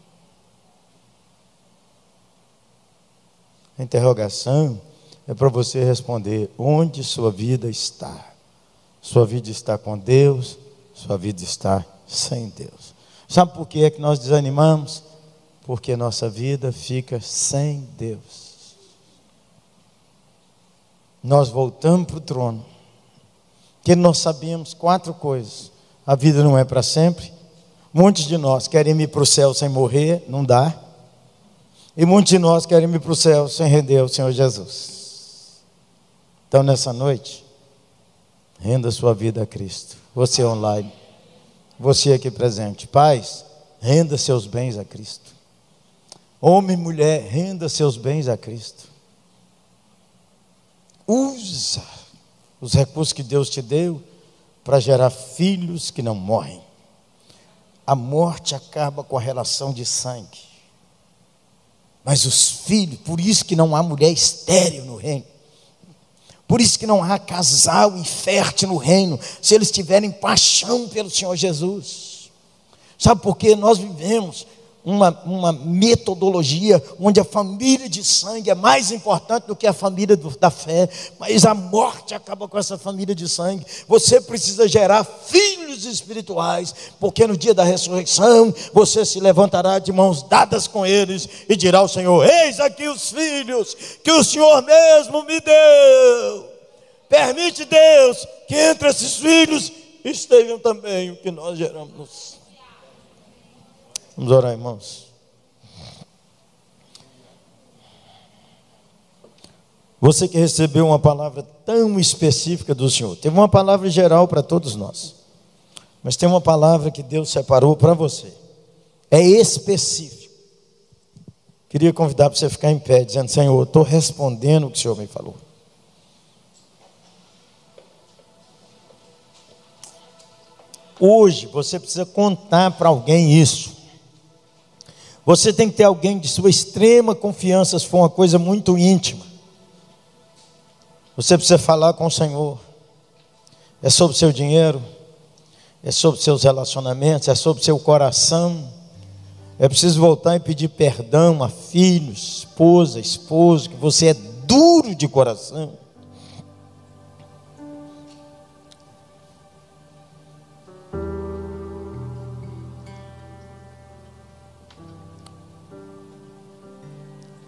A interrogação é para você responder onde sua vida está. Sua vida está com Deus, sua vida está sem Deus. Sabe por que é que nós desanimamos? Porque nossa vida fica sem Deus. Nós voltamos para o trono. Que nós sabemos quatro coisas. A vida não é para sempre. Muitos de nós querem ir para o céu sem morrer, não dá. E muitos de nós querem ir para o céu sem render ao Senhor Jesus. Então, nessa noite, renda sua vida a Cristo. Você online, você aqui presente. Pais, renda seus bens a Cristo. Homem e mulher, renda seus bens a Cristo. Usa os recursos que Deus te deu para gerar filhos que não morrem. A morte acaba com a relação de sangue. Mas os filhos, por isso que não há mulher estéril no reino. Por isso que não há casal infértil no reino, se eles tiverem paixão pelo Senhor Jesus. Sabe por quê? Nós vivemos uma, uma metodologia onde a família de sangue é mais importante do que a família do, da fé, mas a morte acaba com essa família de sangue. Você precisa gerar filhos espirituais, porque no dia da ressurreição você se levantará de mãos dadas com eles e dirá ao Senhor: Eis aqui os filhos que o Senhor mesmo me deu. Permite Deus que entre esses filhos estejam também o que nós geramos. Vamos orar, irmãos. Você que recebeu uma palavra tão específica do Senhor, teve uma palavra geral para todos nós, mas tem uma palavra que Deus separou para você, é específico. Queria convidar para você ficar em pé, dizendo: Senhor, estou respondendo o que o Senhor me falou. Hoje você precisa contar para alguém isso. Você tem que ter alguém de sua extrema confiança, se for uma coisa muito íntima. Você precisa falar com o Senhor. É sobre seu dinheiro, é sobre seus relacionamentos, é sobre seu coração. É preciso voltar e pedir perdão a filhos, esposa, esposo, que você é duro de coração.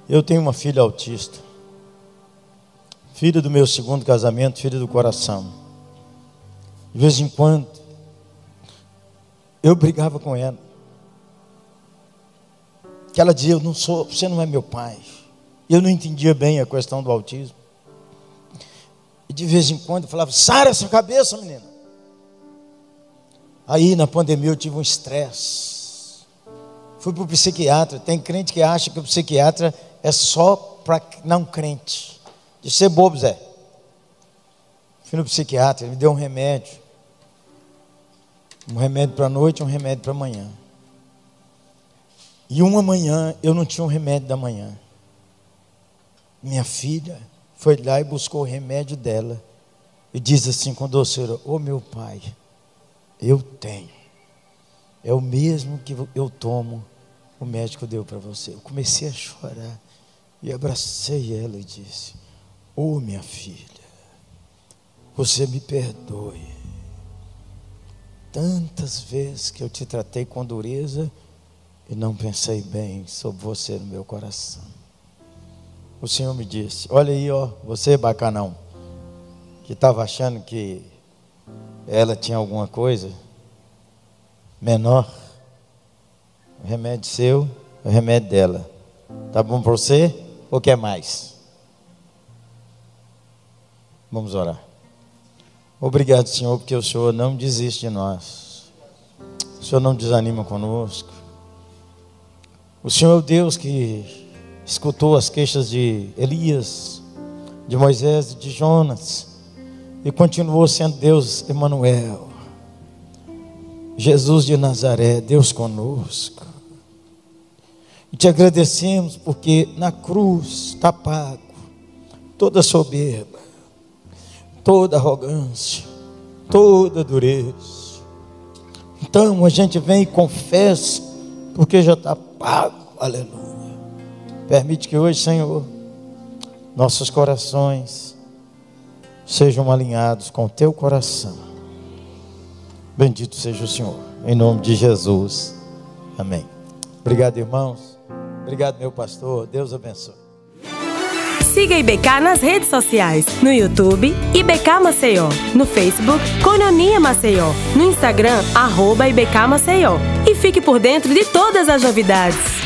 Eu tenho uma filha autista, filha do meu segundo casamento, filha do coração. De vez em quando, eu brigava com ela. Que ela dizia: Eu não sou, você não é meu pai. Eu não entendia bem a questão do autismo. E de vez em quando eu falava: Sara essa cabeça, menina. Aí na pandemia eu tive um estresse. Fui para o psiquiatra. Tem crente que acha que o psiquiatra é só para não crente. De ser bobo, Zé. Fui no psiquiatra, ele me deu um remédio. Um remédio para a noite um remédio para amanhã. E uma manhã eu não tinha um remédio da manhã. Minha filha foi lá e buscou o remédio dela. E diz assim com doçura: Ô oh, meu pai, eu tenho. É o mesmo que eu tomo, o médico deu para você. Eu comecei a chorar. E abracei ela e disse: Oh, minha filha, você me perdoe. Tantas vezes que eu te tratei com dureza e não pensei bem sobre você no meu coração. O Senhor me disse: Olha aí, ó, você bacanão, que estava achando que ela tinha alguma coisa menor. O remédio seu, o remédio dela. Tá bom para você? Ou quer mais? Vamos orar. Obrigado, Senhor, porque o Senhor não desiste de nós. O Senhor não desanima conosco. O Senhor é o Deus que escutou as queixas de Elias, de Moisés e de Jonas e continuou sendo Deus Emanuel. Jesus de Nazaré, Deus conosco. E te agradecemos porque na cruz está pago toda soberba, toda arrogância, toda dureza. Então a gente vem e confessa, porque já está pago, aleluia. Permite que hoje, Senhor, nossos corações sejam alinhados com o teu coração. Bendito seja o Senhor, em nome de Jesus. Amém. Obrigado, irmãos. Obrigado, meu pastor. Deus abençoe. Siga IBK nas redes sociais. No YouTube, IBK Maceió. No Facebook, Cononia Maceió. No Instagram, arroba IBK Maceió. E fique por dentro de todas as novidades.